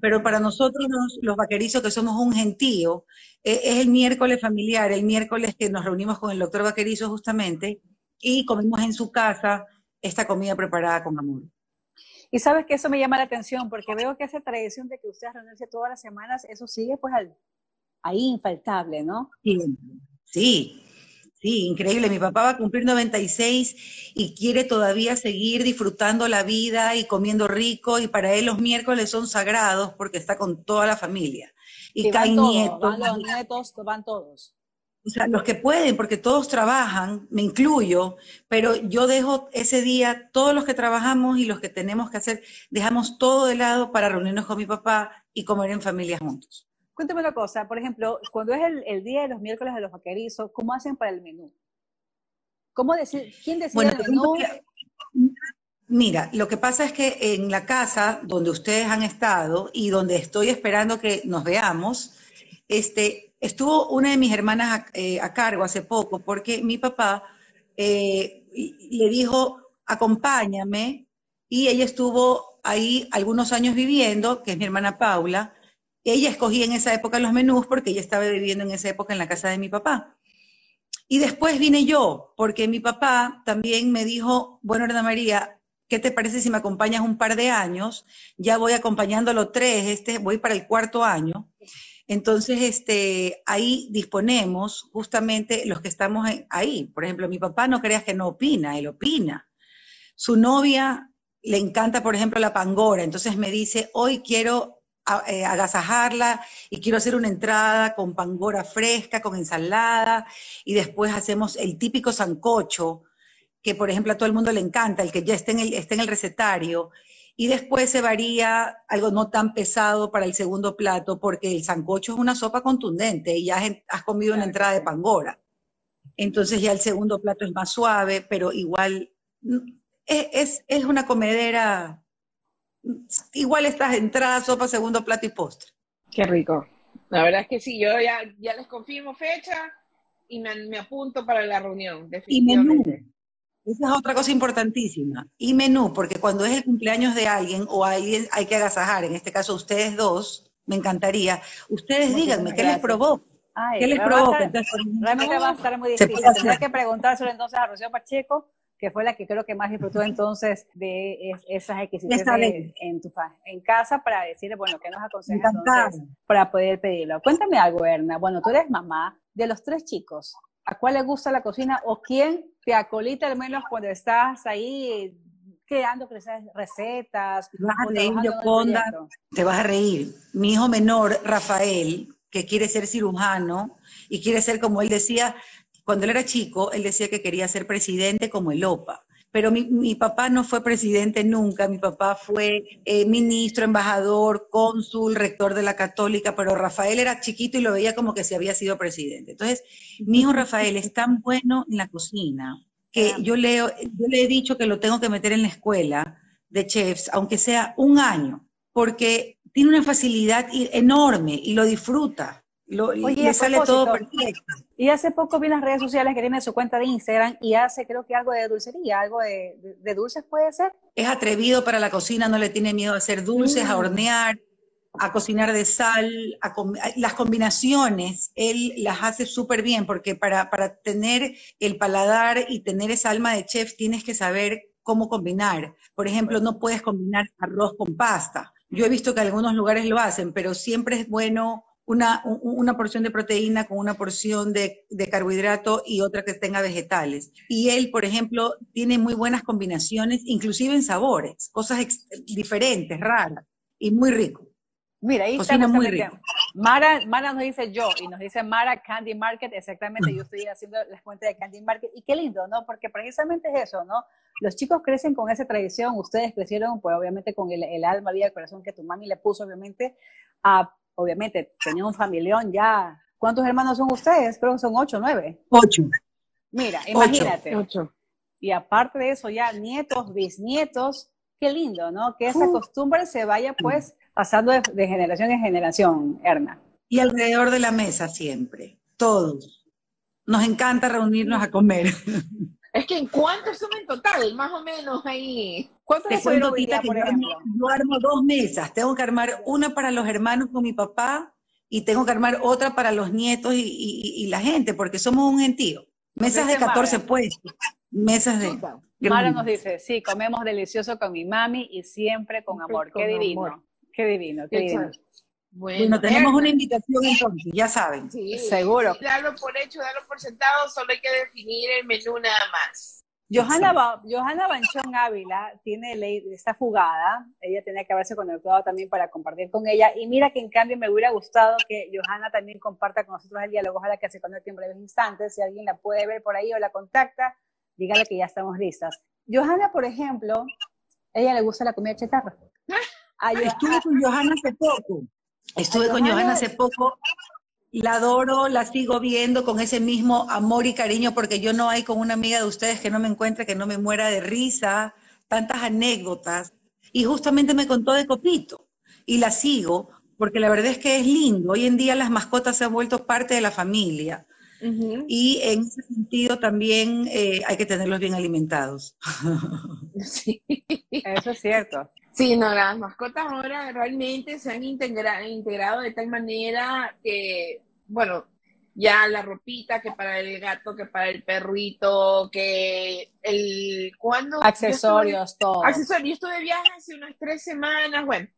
[SPEAKER 4] Pero para nosotros los, vaquerizos que somos un gentío, e, es el miércoles familiar, el miércoles que nos reunimos con el doctor vaquerizo justamente y comemos en su casa esta comida preparada con amor.
[SPEAKER 2] Y sabes que eso me llama la atención porque veo que esa tradición de que ustedes reunirse todas las semanas, eso sigue pues ahí infaltable, ¿no?
[SPEAKER 4] Sí, sí. Sí, increíble. Mi papá va a cumplir 96 y quiere todavía seguir disfrutando la vida y comiendo rico y para él los miércoles son sagrados porque está con toda la familia. Y, caen nietos.
[SPEAKER 2] Van los nietos, van todos.
[SPEAKER 4] O sea, los que pueden, porque todos trabajan, me incluyo, pero yo dejo ese día, todos los que trabajamos y los que tenemos que hacer, dejamos todo de lado para reunirnos con mi papá y comer en familia juntos.
[SPEAKER 2] Cuéntame una cosa, por ejemplo, cuando es el, día de los miércoles de los vaquerizos, ¿cómo hacen para el menú? ¿Cómo decir, quién decide el menú?
[SPEAKER 4] mira, lo que pasa es que en la casa donde ustedes han estado y donde estoy esperando que nos veamos, este, estuvo una de mis hermanas a, eh, cargo hace poco porque mi papá eh, le dijo, acompáñame, y ella estuvo ahí algunos años viviendo, que es mi hermana Paula, ella escogía en esa época los menús porque ella estaba viviendo en esa época en la casa de mi papá. Y después vine yo, porque mi papá también me dijo, bueno, Ana María, ¿qué te parece si me acompañas un par de años? Ya voy acompañándolo tres, este, voy para el cuarto año. Entonces, este, ahí disponemos justamente los que estamos ahí. Por ejemplo, mi papá no creas que no opina, él opina. Su novia le encanta, por ejemplo, la pangora. Entonces me dice, hoy quiero eh, agasajarla y quiero hacer una entrada con pangora fresca, con ensalada, y después hacemos el típico sancocho, que por ejemplo a todo el mundo le encanta, el que ya está en el, está en el recetario, Y después se varía algo no tan pesado para el segundo plato, porque el sancocho es una sopa contundente y ya has comido una entrada de pangora. Entonces ya el segundo plato es más suave, pero igual mm, es, es una comedera, igual estas entradas, sopa, segundo plato y postre.
[SPEAKER 3] Qué rico. La verdad es que sí, yo ya, ya les confirmo fecha y me, apunto para la reunión.
[SPEAKER 4] Y menú. Esa es otra cosa importantísima. Y menú, porque cuando es el cumpleaños de alguien o alguien hay que agasajar, en este caso ustedes dos, me encantaría. Ustedes díganme, ¿qué les provoca? ¿Qué les provoca?
[SPEAKER 2] realmente va a estar muy difícil. Tendría que preguntárselo entonces a Rocío Pacheco, que fue la que creo que más disfrutó entonces de esas exquisiteces en, tu, en casa para decirle, bueno, ¿qué nos aconseja entonces para poder pedirlo? Cuéntame algo, Erna. Bueno, tú eres mamá de los tres chicos. ¿A cuál le gusta la cocina o quién te acolita al menos cuando estás ahí creando recetas?
[SPEAKER 4] Te vas a reír, te vas a reír. Mi hijo menor, Rafael, que quiere ser cirujano y quiere ser, como él decía, cuando él era chico, él decía que quería ser presidente como el OPA. Pero mi, papá no fue presidente nunca, mi papá fue eh, ministro, embajador, cónsul, rector de la católica, pero Rafael era chiquito y lo veía como que se había sido presidente. Entonces, mi hijo Rafael es tan bueno en la cocina que yo, leo, yo le he dicho que lo tengo que meter en la escuela de chefs, aunque sea un año, porque tiene una facilidad enorme y lo disfruta. Lo, le sale todo perfecto.
[SPEAKER 2] Y hace poco vi en las redes sociales que tiene su cuenta de Instagram y hace creo que algo de dulcería, algo de, dulces puede ser.
[SPEAKER 4] Es atrevido para la cocina, no le tiene miedo a hacer dulces, a mm. hornear, a cocinar de sal, a las combinaciones, él las hace súper bien porque para, para tener el paladar y tener esa alma de chef tienes que saber cómo combinar. Por ejemplo, no puedes combinar arroz con pasta. Yo he visto que algunos lugares lo hacen, pero siempre es bueno una, una porción de proteína con una porción de, de, carbohidrato y otra que tenga vegetales. Y él, por ejemplo, tiene muy buenas combinaciones, inclusive en sabores, cosas diferentes, raras y muy rico.
[SPEAKER 2] Mira, ahí está muy rico. Mara, Mara nos dice yo y nos dice Mara Candy Market, exactamente, yo estoy haciendo las cuentas de Candy Market y qué lindo, ¿no? Porque precisamente es eso, ¿no? Los chicos crecen con esa tradición, ustedes crecieron pues obviamente con el, el alma, vida, el corazón que tu mami le puso obviamente a obviamente tenía un familión ya. ¿Cuántos hermanos son ustedes? Creo que son ocho, nueve.
[SPEAKER 4] Ocho.
[SPEAKER 2] Mira, imagínate. Ocho. Y aparte de eso, ya nietos, bisnietos, qué lindo, ¿no? Que esa costumbre se vaya pues pasando de, de generación en generación, Erna.
[SPEAKER 4] Y alrededor de la mesa siempre, todos. Nos encanta reunirnos a comer. [laughs]
[SPEAKER 3] Es que ¿en cuántos son en total? Más o menos ahí.
[SPEAKER 4] ¿Cuántos Te cuento, Tita, que yo armo, yo armo, dos mesas. Tengo que armar una para los hermanos con mi papá y tengo que armar otra para los nietos y, la gente, porque somos un gentío. Mesas de 14 puestos. Mesas de...
[SPEAKER 2] Mara nos dice, sí, comemos delicioso con mi mami y siempre con amor. Qué divino. Qué divino, qué divino.
[SPEAKER 4] Bueno, tenemos una invitación entonces, ya saben.
[SPEAKER 2] Sí, seguro.
[SPEAKER 3] darlo por hecho, darlo por sentado, solo hay que definir el menú nada más.
[SPEAKER 2] Johanna, Johanna Banchón Ávila tiene ley, está fugada, ella tenía que haberse conectado también para compartir con ella, y mira que en cambio me hubiera gustado que Johanna también comparta con nosotros el diálogo, ojalá que se conecte en breves instantes, si alguien la puede ver por ahí o la contacta, dígale que ya estamos listas. Johanna, por ejemplo, ella le gusta la comida chatarra. [laughs]
[SPEAKER 4] Estuve con Johanna hace poco. Estuve con Johanna hace poco, la adoro, la sigo viendo con ese mismo amor y cariño, porque yo no hay con una amiga de ustedes que no me encuentre, que no me muera de risa, tantas anécdotas. Y justamente me contó de Copito, y la sigo, porque la verdad es que es lindo. Hoy en día las mascotas se han vuelto parte de la familia. Y en ese sentido también eh, hay que tenerlos bien alimentados. [laughs]
[SPEAKER 2] Sí, eso es cierto.
[SPEAKER 3] Sí, no, las mascotas ahora realmente se han integrado de tal manera que, bueno, ya la ropita que para el gato, que para el perrito, que el cuando
[SPEAKER 2] accesorios, todo.
[SPEAKER 3] Accesorios. Yo estuve de viaje hace unas tres semanas, bueno,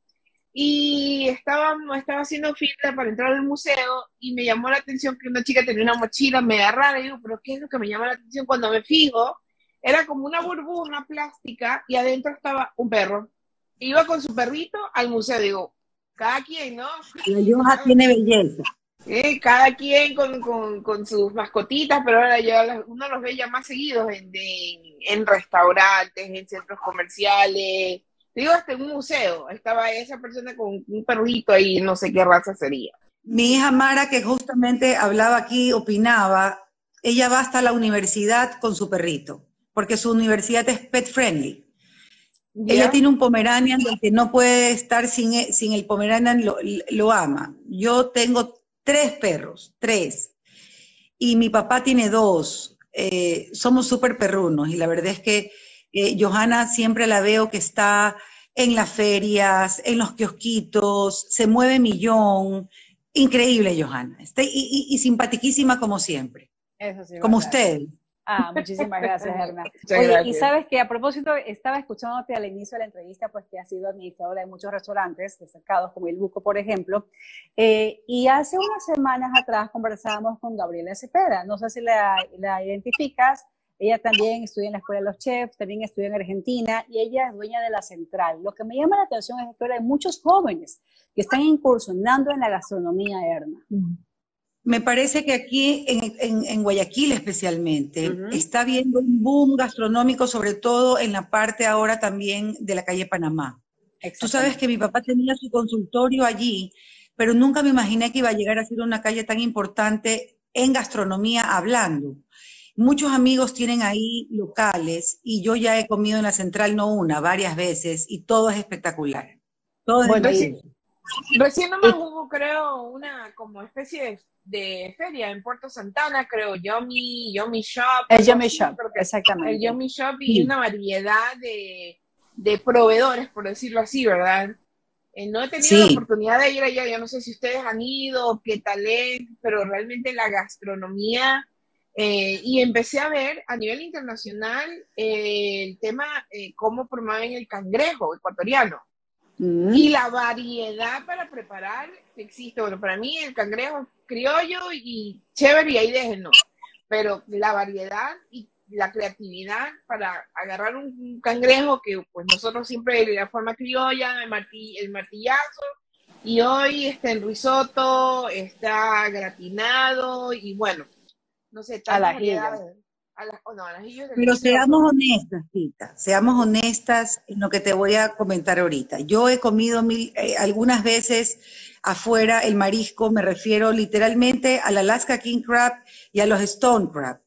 [SPEAKER 3] y estaba, estaba haciendo fila para entrar al museo y me llamó la atención que una chica tenía una mochila media rara y digo, pero ¿qué es lo que me llama la atención cuando me fijo? Era como una burbuja plástica y adentro estaba un perro iba con su perrito al museo, digo, cada quien, ¿no?
[SPEAKER 4] La Yoja tiene belleza.
[SPEAKER 3] Eh, cada quien con, sus mascotitas, pero ahora ya uno los ve ya más seguidos en, en, restaurantes, en centros comerciales, digo, hasta en un museo, estaba esa persona con un perrito ahí, no sé qué raza sería.
[SPEAKER 4] Mi hija Mara, que justamente hablaba aquí, opinaba, ella va hasta la universidad con su perrito, porque su universidad es pet friendly. Ella tiene un Pomeranian del que no puede estar sin, e, sin el Pomeranian, lo, lo, ama. Yo tengo tres perros, tres. Y mi papá tiene dos. Eh, somos súper perrunos y la verdad es que eh, Johanna siempre la veo que está en las ferias, en los kiosquitos, se mueve millón. Increíble, Johanna. Y, y, simpatiquísima como siempre. Eso sí, como usted.
[SPEAKER 2] Ah, muchísimas gracias, [laughs] Hernán. Oye, y sabes que a propósito, estaba escuchándote al inicio de la entrevista, pues que has sido administradora de muchos restaurantes destacados, como el Buco, por ejemplo, eh, y hace unas semanas atrás conversábamos con Gabriela Cepeda, no sé si la, la identificas, ella también estudia en la Escuela de los Chefs, también estudia en Argentina y ella es dueña de la central. Lo que me llama la atención es que hay muchos jóvenes que están incursionando en la gastronomía, Erna.
[SPEAKER 4] Me parece que aquí en, Guayaquil especialmente está habiendo un boom gastronómico, sobre todo en la parte ahora también de la calle Panamá. Tú sabes que mi papá tenía su consultorio allí, pero nunca me imaginé que iba a llegar a ser una calle tan importante en gastronomía hablando. Muchos amigos tienen ahí locales y yo ya he comido en la central no una, varias veces y todo es espectacular. Todo es
[SPEAKER 3] espectacular. Recién nomás hubo, creo, una como especie de, feria en Puerto Santana, creo, Yomi, Yomi Shop.
[SPEAKER 2] El Yomi Shop, exactamente.
[SPEAKER 3] El Yomi Shop y una variedad de, de, proveedores, por decirlo así, ¿verdad? Eh, no he tenido la oportunidad de ir allá, yo no sé si ustedes han ido, qué tal es, pero realmente la gastronomía, eh, y empecé a ver a nivel internacional eh, el tema, cómo promueven el cangrejo ecuatoriano. Mm. Y la variedad para preparar existe. Bueno, para mí el cangrejo criollo y chévere y ahí déjenlo. Pero la variedad y la creatividad para agarrar un, cangrejo que pues nosotros siempre de la forma criolla, el, el martillazo, y hoy está en risotto, está gratinado y bueno, no sé,
[SPEAKER 2] tal
[SPEAKER 4] pero seamos honestas, Tita, seamos honestas en lo que te voy a comentar ahorita. Yo he comido mil, eh, algunas veces afuera el marisco, me refiero literalmente al Alaska King Crab y a los Stone Crab.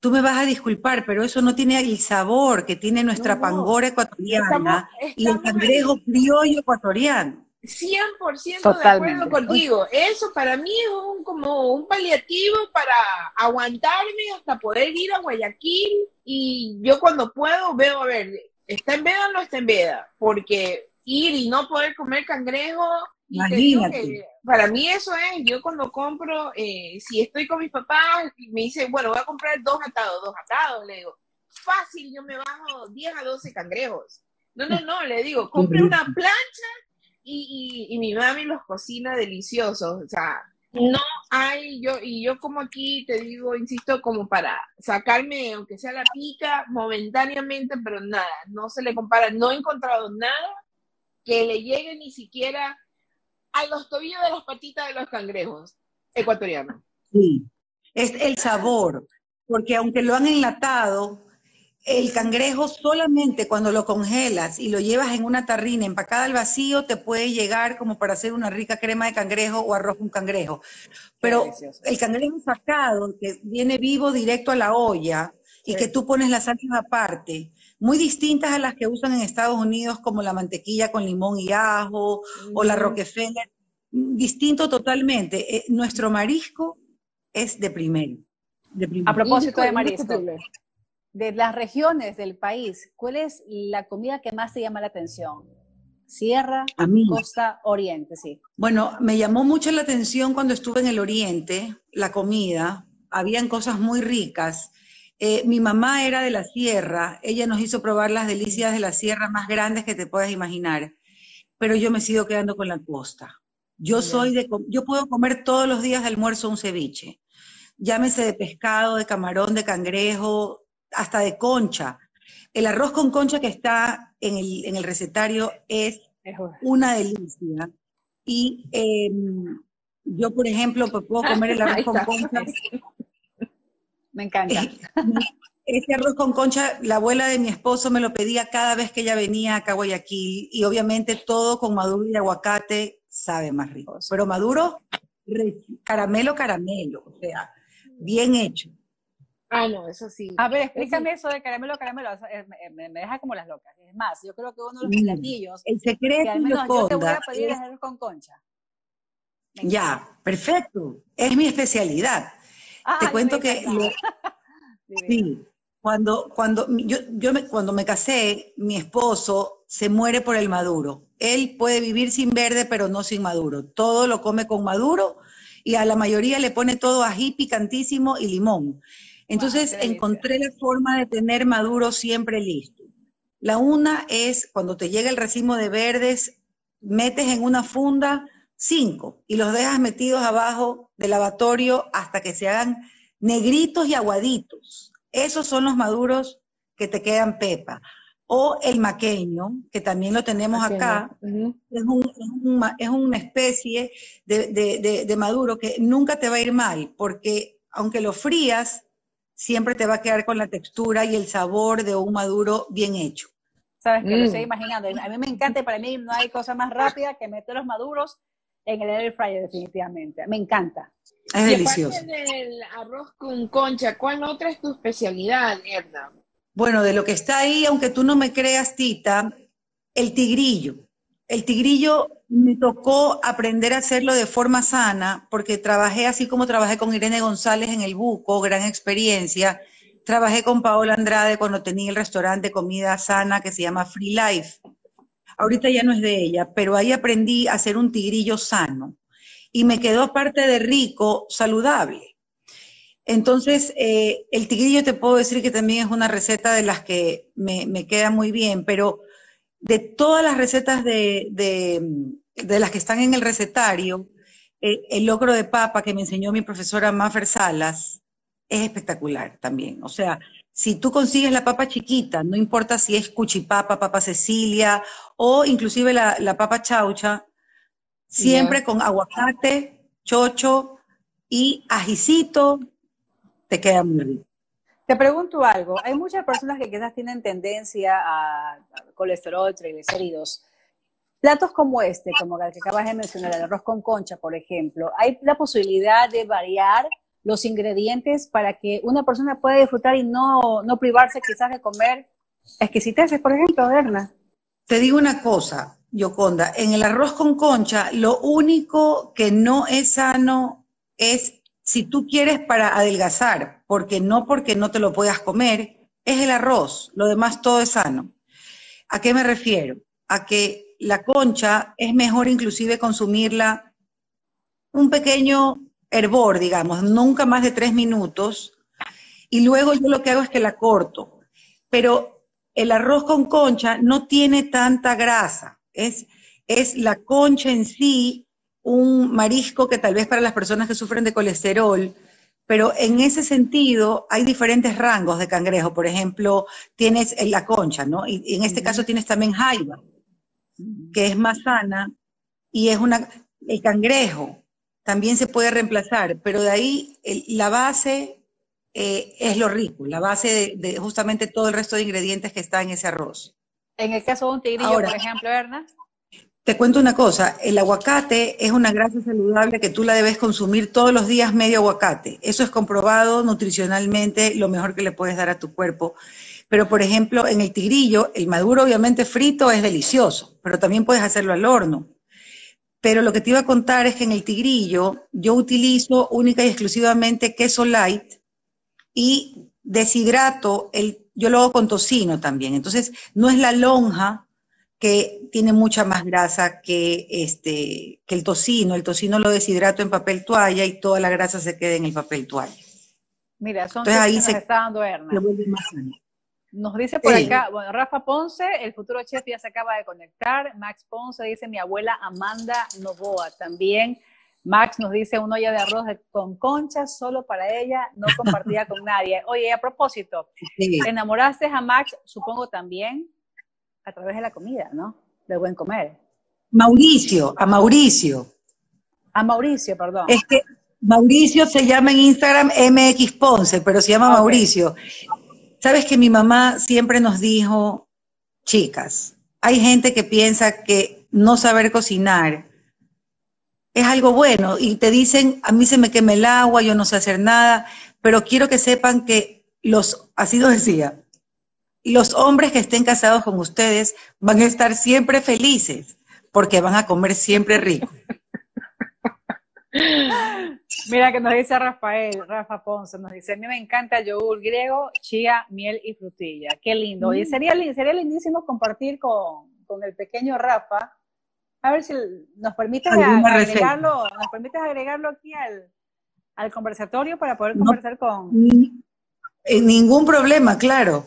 [SPEAKER 4] Tú me vas a disculpar, pero eso no tiene el sabor que tiene nuestra pangora ecuatoriana y el cangrejo criollo ecuatoriano.
[SPEAKER 3] 100% de acuerdo contigo. Eso para mí es un, como un paliativo para aguantarme hasta poder ir a Guayaquil y yo cuando puedo veo, a ver, ¿está en veda o no está en veda? Porque ir y no poder comer cangrejo, para mí eso es, yo cuando compro, eh, si estoy con mis papás, me dice, bueno, voy a comprar dos atados, dos atados, le digo, fácil, yo me bajo 10 a 12 cangrejos. No, no, no, le digo, compre una plancha y, y, mi mami los cocina deliciosos, o sea, no hay, yo, y yo como aquí te digo, insisto, como para sacarme, aunque sea la pica, momentáneamente, pero nada, no se le compara, no he encontrado nada que le llegue ni siquiera a los tobillos de las patitas de los cangrejos ecuatorianos.
[SPEAKER 4] Sí, es el sabor, porque aunque lo han enlatado, el cangrejo solamente cuando lo congelas y lo llevas en una tarrina empacada al vacío te puede llegar como para hacer una rica crema de cangrejo o arroz con cangrejo. Pero el cangrejo sacado, que viene vivo directo a la olla y que tú pones las salsas aparte, muy distintas a las que usan en Estados Unidos como la mantequilla con limón y ajo o la Rockefeller, distinto totalmente. Eh, nuestro marisco es de primero.
[SPEAKER 2] De A propósito de marisco de las regiones del país, ¿cuál es la comida que más te llama la atención? Sierra, costa, oriente, sí.
[SPEAKER 4] Bueno, me llamó mucho la atención cuando estuve en el oriente, la comida, habían cosas muy ricas. Eh, mi mamá era de la sierra, ella nos hizo probar las delicias de la sierra más grandes que te puedas imaginar, pero yo me sigo quedando con la costa. Yo soy de, yo puedo comer todos los días de almuerzo un ceviche, llámese de pescado, de camarón, de cangrejo, hasta de concha. El arroz con concha que está en el, en el recetario es una delicia. Y em, yo, por ejemplo, pues, puedo comer el arroz con concha. [laughs]
[SPEAKER 2] Me encanta.
[SPEAKER 4] ese arroz con concha, la abuela de mi esposo me lo pedía cada vez que ella venía acá a Guayaquil y obviamente todo con maduro y aguacate sabe más rico. Pero maduro, caramelo, caramelo, o sea, bien hecho.
[SPEAKER 3] Ah, no, eso sí.
[SPEAKER 2] A ver, explícame eso, de caramelo, caramelo, me, deja como las locas. Es más, yo creo que uno de los platillos,
[SPEAKER 4] el secreto
[SPEAKER 2] que al menos yo te voy a pedir es arroz con concha.
[SPEAKER 4] ya, perfecto, es mi especialidad. Ah, te cuento que... [laughs] sí, cuando, cuando, yo, yo me, cuando me casé, mi esposo se muere por el maduro. Él puede vivir sin verde, pero no sin maduro. Todo lo come con maduro y a la mayoría le pone todo ají picantísimo y limón. Entonces encontré la forma de tener maduro siempre listo. La una es cuando te llega el racimo de verdes, metes en una funda cinco y los dejas metidos abajo del lavatorio hasta que se hagan negritos y aguaditos. Esos son los maduros que te quedan pepa. O el maqueño, que también lo tenemos acá, es, una especie de, maduro que nunca te va a ir mal, porque aunque lo frías, siempre te va a quedar con la textura y el sabor de un maduro bien hecho.
[SPEAKER 2] Sabes que lo estoy mm. imaginando. A mí me encanta y para mí no hay cosa más rápida que meter los maduros en el air fryer definitivamente. Me encanta.
[SPEAKER 4] Es delicioso.
[SPEAKER 3] del arroz con concha, ¿cuál otra es tu especialidad, Erna?
[SPEAKER 4] Bueno, de lo que está ahí, aunque tú no me creas, Tita, el tigrillo. El tigrillo me tocó aprender a hacerlo de forma sana, porque trabajé así como trabajé con Irene González en el Buco, gran experiencia. Trabajé con Paola Andrade cuando tenía el restaurante comida sana que se llama Free Life. Ahorita ya no es de ella, pero ahí aprendí a hacer un tigrillo sano y me quedó aparte de rico, saludable. Entonces, eh, el tigrillo te puedo decir que también es una receta de las que me, queda muy bien, pero de todas las recetas de, las que están en el recetario, eh, el logro de papa que me enseñó mi profesora Maffer Salas es espectacular también. O sea, si tú consigues la papa chiquita, no importa si es cuchipapa, papa Cecilia o inclusive la, la papa chaucha, Siempre con aguacate, chocho y ajicito, te queda muy rico.
[SPEAKER 2] Te pregunto algo, hay muchas personas que quizás tienen tendencia a colesterol, triglicéridos. Platos como este, como el que acabas de mencionar, el arroz con concha, por ejemplo, ¿hay la posibilidad de variar los ingredientes para que una persona pueda disfrutar y no, no privarse quizás de comer exquisiteces, por ejemplo, Erna?
[SPEAKER 4] Te digo una cosa, Yoconda, en el arroz con concha, lo único que no es sano es si tú quieres para adelgazar, porque no porque no te lo puedas comer, es el arroz, lo demás todo es sano. ¿A qué me refiero? A que la concha es mejor inclusive consumirla un pequeño hervor, digamos, nunca más de tres minutos, y luego yo lo que hago es que la corto. Pero el arroz con concha no tiene tanta grasa es, es la concha en sí un marisco que tal vez para las personas que sufren de colesterol, pero en ese sentido hay diferentes rangos de cangrejo. Por ejemplo, tienes la concha, ¿no? Y, en este caso tienes también jaiba, que es más sana, y es una, el cangrejo también se puede reemplazar, pero de ahí la base eh, es lo rico, la base de, justamente todo el resto de ingredientes que está en ese arroz.
[SPEAKER 2] En el caso de un tigrillo, por ejemplo, Erna.
[SPEAKER 4] Te cuento una cosa, el aguacate es una grasa saludable que tú la debes consumir todos los días medio aguacate. Eso es comprobado nutricionalmente, lo mejor que le puedes dar a tu cuerpo. Pero, por ejemplo, en el tigrillo, el maduro obviamente frito es delicioso, pero también puedes hacerlo al horno. Pero lo que te iba a contar es que en el tigrillo yo utilizo única y exclusivamente queso light y deshidrato el yo lo hago con tocino también. Entonces, no es la lonja que tiene mucha más grasa que, este, que el tocino. El tocino lo deshidrato en papel toalla y toda la grasa se queda en el papel toalla.
[SPEAKER 2] Mira, son Entonces, ahí se, está dando Erna. Nos dice por acá, bueno, Rafa Ponce, el futuro chef ya se acaba de conectar. Max Ponce dice mi abuela Amanda Novoa también. Max nos dice una olla de arroz con conchas solo para ella, no [laughs] compartida con nadie. Oye, a propósito, enamoraste a Max, supongo también, a través de la comida, ¿no? De buen comer.
[SPEAKER 4] Mauricio, a Mauricio.
[SPEAKER 2] A Mauricio, perdón.
[SPEAKER 4] Es que Mauricio se llama en Instagram MX Ponce, pero se llama Mauricio. Sabes que mi mamá siempre nos dijo, chicas, hay gente que piensa que no saber cocinar es algo bueno y te dicen, a mí se me quema el agua, yo no sé hacer nada, pero quiero que sepan que los, así lo decía, los hombres que estén casados con ustedes van a estar siempre felices porque van a comer siempre rico. [laughs]
[SPEAKER 2] Mira que nos dice Rafael, Rafa Ponce, nos dice, a mí me encanta yogur griego, chía, miel y frutilla. Qué lindo. Y mm. sería, sería lindísimo compartir con, el pequeño Rafa. A ver si nos permites agregarlo, nos permites agregarlo aquí al, conversatorio para poder conversar con...
[SPEAKER 4] En ningún problema, claro.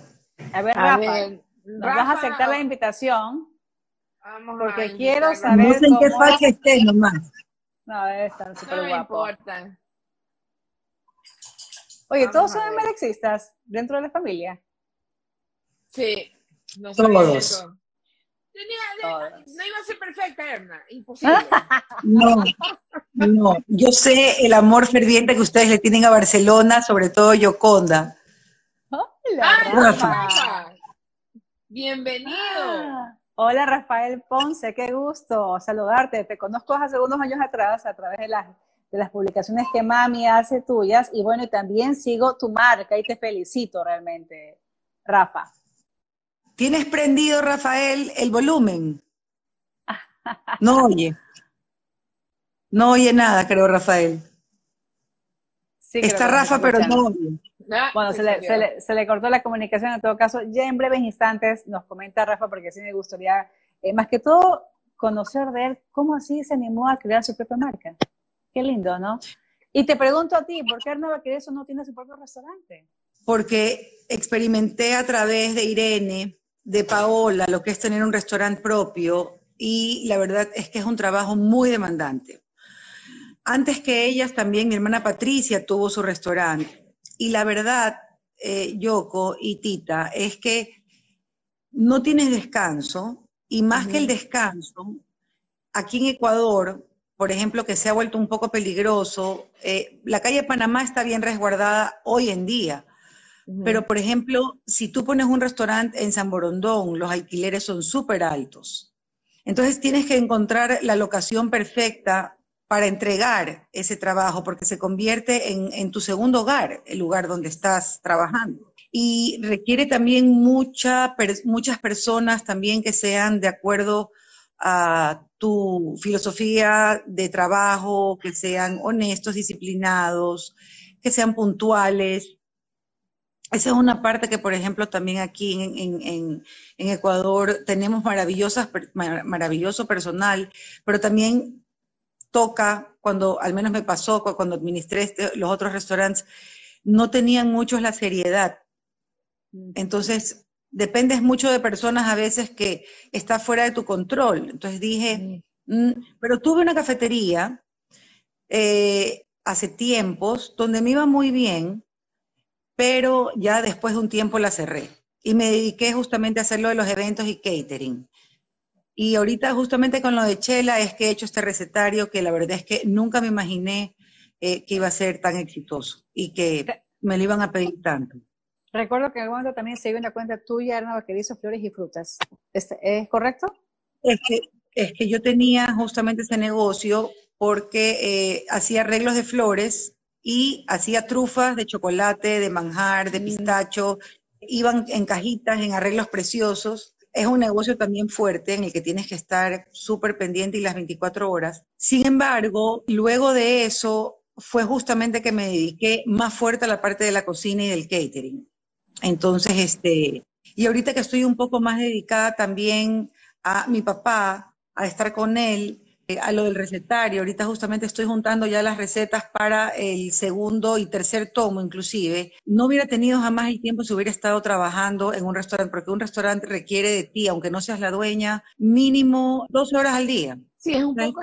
[SPEAKER 2] A ver, Rafa, ¿nos vas a aceptar la invitación? Vamos porque quiero saber.
[SPEAKER 4] No sé en qué fase esté nomás.
[SPEAKER 2] No, debe estar súper no guapo. importa. Oye, ¿todos son melexistas dentro de la familia?
[SPEAKER 3] Sí.
[SPEAKER 4] No Todos.
[SPEAKER 3] No iba a ser perfecta, Erna. Imposible. [laughs]
[SPEAKER 4] No, no. Yo sé el amor ferviente que ustedes le tienen a Barcelona, sobre todo Yoconda.
[SPEAKER 3] Hola, Rafa. Bienvenido. Ah.
[SPEAKER 2] Hola Rafael Ponce, qué gusto saludarte. Te conozco hace unos años atrás a través de las, de las publicaciones que Mami hace tuyas y bueno, también sigo tu marca y te felicito realmente, Rafa.
[SPEAKER 4] ¿Tienes prendido, Rafael, el volumen? No oye. No oye nada, creo, Rafael. Está Rafa, pero no oye.
[SPEAKER 2] Bueno, se le, se, le, cortó la comunicación en todo caso. Ya en breves instantes nos comenta Rafa, porque sí me gustaría, eh, más que todo, conocer de él cómo así se animó a crear su propia marca. Qué lindo, ¿no? Y te pregunto a ti, ¿por qué Arnava eso no tiene su propio restaurante?
[SPEAKER 4] Porque experimenté a través de Irene, de Paola, lo que es tener un restaurante propio y la verdad es que es un trabajo muy demandante. Antes que ellas, también mi hermana Patricia tuvo su restaurante y la verdad, eh, Yoko y Tita, es que no tienes descanso y más que el descanso, aquí en Ecuador, por ejemplo, que se ha vuelto un poco peligroso, eh, la calle Panamá está bien resguardada hoy en día. Pero, por ejemplo, si tú pones un restaurante en San Borondón, los alquileres son súper altos. Entonces tienes que encontrar la locación perfecta para entregar ese trabajo, porque se convierte en, tu segundo hogar, el lugar donde estás trabajando. Y requiere también mucha, muchas personas también que sean de acuerdo a tu filosofía de trabajo, que sean honestos, disciplinados, que sean puntuales. Esa es una parte que, por ejemplo, también aquí en, Ecuador tenemos maravillosas, maravilloso personal, pero también toca, cuando al menos me pasó cuando administré este, los otros restaurantes, no tenían muchos la seriedad. Entonces, dependes mucho de personas a veces que está fuera de tu control. Entonces dije, mm, pero tuve una cafetería eh, hace tiempos donde me iba muy bien, pero ya después de un tiempo la cerré. Y me dediqué justamente a hacer lo de los eventos y catering. Y ahorita justamente con lo de Chela es que he hecho este recetario que la verdad es que nunca me imaginé eh, que iba a ser tan exitoso y que me lo iban a pedir tanto.
[SPEAKER 2] Recuerdo que en algún momento también se dio una cuenta tuya, que dice flores y frutas. ¿Es, correcto?
[SPEAKER 4] Es que, es que yo tenía justamente ese negocio porque eh, hacía arreglos de flores y hacía trufas de chocolate, de manjar, de pistacho, iban en cajitas, en arreglos preciosos es un negocio también fuerte en el que tienes que estar súper pendiente y las 24 horas. Sin embargo, luego de eso fue justamente que me dediqué más fuerte a la parte de la cocina y del catering. Entonces, este, y ahorita que estoy un poco más dedicada también a mi papá, a estar con él, eh, a lo del recetario. Ahorita justamente estoy juntando ya las recetas para el segundo y tercer tomo inclusive. No hubiera tenido jamás el tiempo si hubiera estado trabajando en un restaurante, porque un restaurante requiere de ti, aunque no seas la dueña, mínimo 12 horas al día.
[SPEAKER 3] Sí, es un poco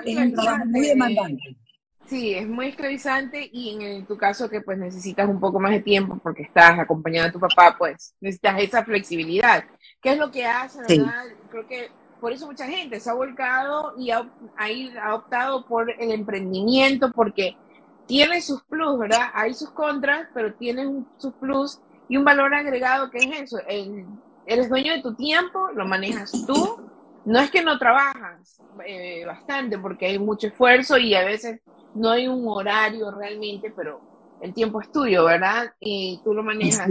[SPEAKER 3] muy demandante. Sí, es muy esclavizante y en, tu caso que pues necesitas un poco más de tiempo porque estás acompañado de tu papá, pues necesitas esa flexibilidad. ¿Qué es lo que hace, verdad? Creo que por eso mucha gente se ha volcado y ha, ha, optado por el emprendimiento porque tiene sus plus, ¿verdad? Hay sus contras, pero tiene sus plus y un valor agregado que es eso, el, eres dueño de tu tiempo, lo manejas tú, no es que no trabajas eh, bastante porque hay mucho esfuerzo y a veces no hay un horario realmente, pero el tiempo es tuyo, ¿verdad? Y tú lo manejas.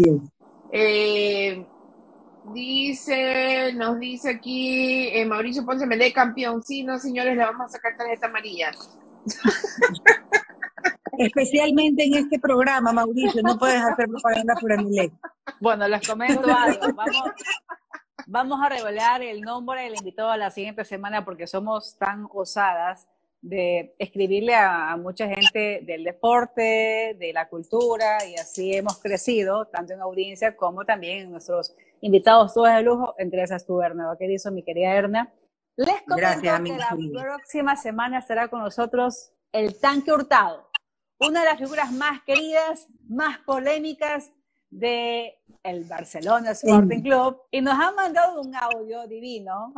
[SPEAKER 3] Eh, dice, nos dice aquí eh, Mauricio Ponce Melé, campeón. Sí, no, señores, le vamos a sacar tarjeta amarilla.
[SPEAKER 4] Especialmente en este programa, Mauricio, no puedes hacer propaganda por Melé.
[SPEAKER 2] Bueno, les comento [laughs] algo. Vamos, vamos a revelar el nombre del invitado a la siguiente semana porque somos tan osadas de escribirle a, mucha gente del deporte, de la cultura, y así hemos crecido, tanto en audiencia como también en nuestros invitados todos de lujo, entre esas tu, Erna. ¿Qué dice mi querida Erna? Les comento que la próxima semana estará con nosotros el Tanque Hurtado, una de las figuras más queridas, más polémicas de el Barcelona Sporting Club, y nos han mandado un audio divino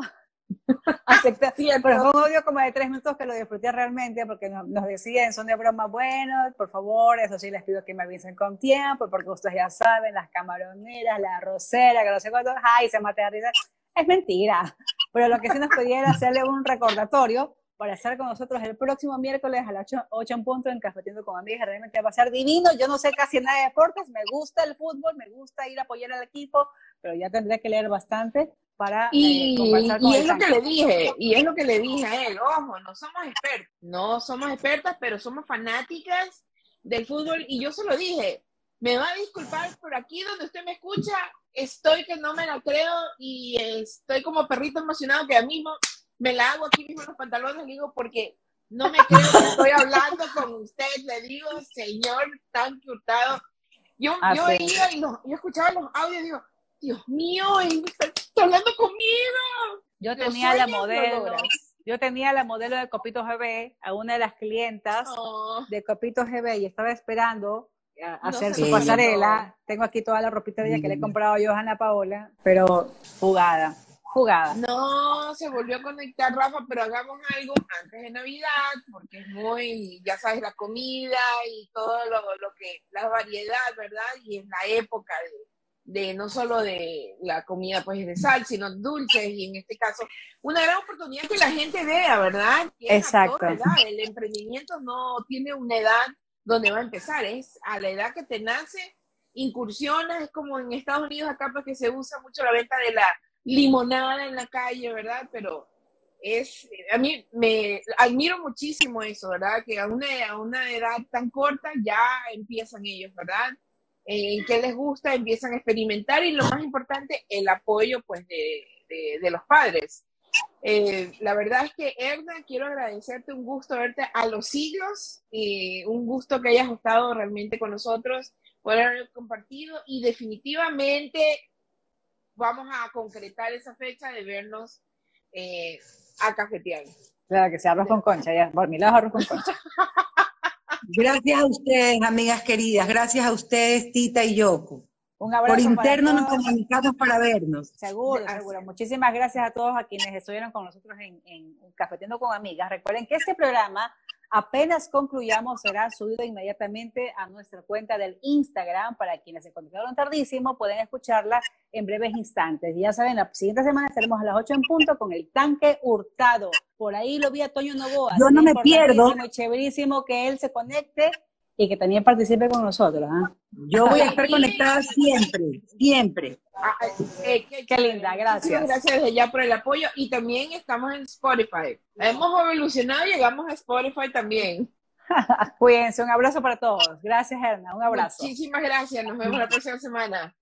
[SPEAKER 2] [laughs] Acepta, pero fue un audio como de tres minutos que lo disfruté realmente porque nos, decían, son de broma buenos, por favor, eso sí les pido que me avisen con tiempo porque ustedes ya saben, las camaroneras, la rosera, que no sé cuánto, ay, se mate de risa. Es mentira, pero lo que sí nos pedía era hacerle un recordatorio para estar con nosotros el próximo miércoles a las 8, en punto en Cafetiendo con Amigas. Realmente va a ser divino. Yo no sé casi nada de deportes, me gusta el fútbol, me gusta ir a apoyar al equipo, pero ya tendré que leer bastante para
[SPEAKER 3] y, eh, y es lo que le dije, y es lo que le dije a él, ojo, no somos expertos, no somos expertas, pero somos fanáticas del fútbol y yo se lo dije, me va a disculpar por aquí donde usted me escucha, estoy que no me la creo y estoy como perrito emocionado que a mismo me la hago aquí mismo en los pantalones, digo, porque no me creo que estoy hablando con usted, le digo, señor tan hurtado. Yo, yo veía y yo escuchaba los audios y digo, Dios mío, está, hablando conmigo.
[SPEAKER 2] Yo tenía la modelo, yo tenía la modelo de Copito GB, a una de las clientas oh. de Copito GB y estaba esperando a hacer su pasarela. Tengo aquí toda la ropita de ella que le he comprado yo a Ana Paola, pero jugada, jugada.
[SPEAKER 3] No, se volvió a conectar Rafa, pero hagamos algo antes de Navidad, porque es muy, ya sabes, la comida y todo lo, lo que, la variedad, ¿verdad? Y es la época de de no solo de la comida pues de sal, sino dulces y en este caso una gran oportunidad que la gente vea, ¿verdad?
[SPEAKER 2] Exacto.
[SPEAKER 3] El emprendimiento no tiene una edad donde va a empezar, es a la edad que te nace, incursiones, es como en Estados Unidos acá pues que se usa mucho la venta de la limonada en la calle, ¿verdad? Pero es, a mí me admiro muchísimo eso, ¿verdad? Que a una, a una edad tan corta ya empiezan ellos, ¿verdad? En qué les gusta, empiezan a experimentar y lo más importante, el apoyo pues de, de, los padres. Eh, la verdad es que, Erna, quiero agradecerte, un gusto verte a los siglos, y un gusto que hayas estado realmente con nosotros, por haber compartido y definitivamente vamos a concretar esa fecha de vernos eh, a cafetear.
[SPEAKER 2] Claro, que sea arroz con concha, ya, por mi lado arroz con concha. [laughs]
[SPEAKER 4] Gracias a ustedes, amigas queridas. Gracias a ustedes, Tita y Yoko. Un abrazo. Por interno nos comunicamos para vernos.
[SPEAKER 2] Seguro, seguro. Muchísimas gracias a todos a quienes estuvieron con nosotros en, en Cafetiendo con Amigas. Recuerden que este programa apenas concluyamos será subido inmediatamente a nuestra cuenta del Instagram. Para quienes se conectaron tardísimo, pueden escucharla en breves instantes. Ya saben, la siguiente semana estaremos a las 8 en punto con el tanque hurtado. Por ahí lo vi a Toño Novoa.
[SPEAKER 4] Yo no me pierdo.
[SPEAKER 2] Chéverísimo que él se conecte y que también participe con nosotros. ¿ah?
[SPEAKER 4] Yo voy [laughs] a estar conectada siempre, siempre.
[SPEAKER 3] Ah, eh, qué, linda, gracias. Gracias ya por el apoyo y también estamos en Spotify. Hemos evolucionado y llegamos a Spotify también. [laughs]
[SPEAKER 2] Cuídense, un abrazo para todos. Gracias, Erna, un abrazo.
[SPEAKER 3] Muchísimas gracias, nos vemos la próxima semana.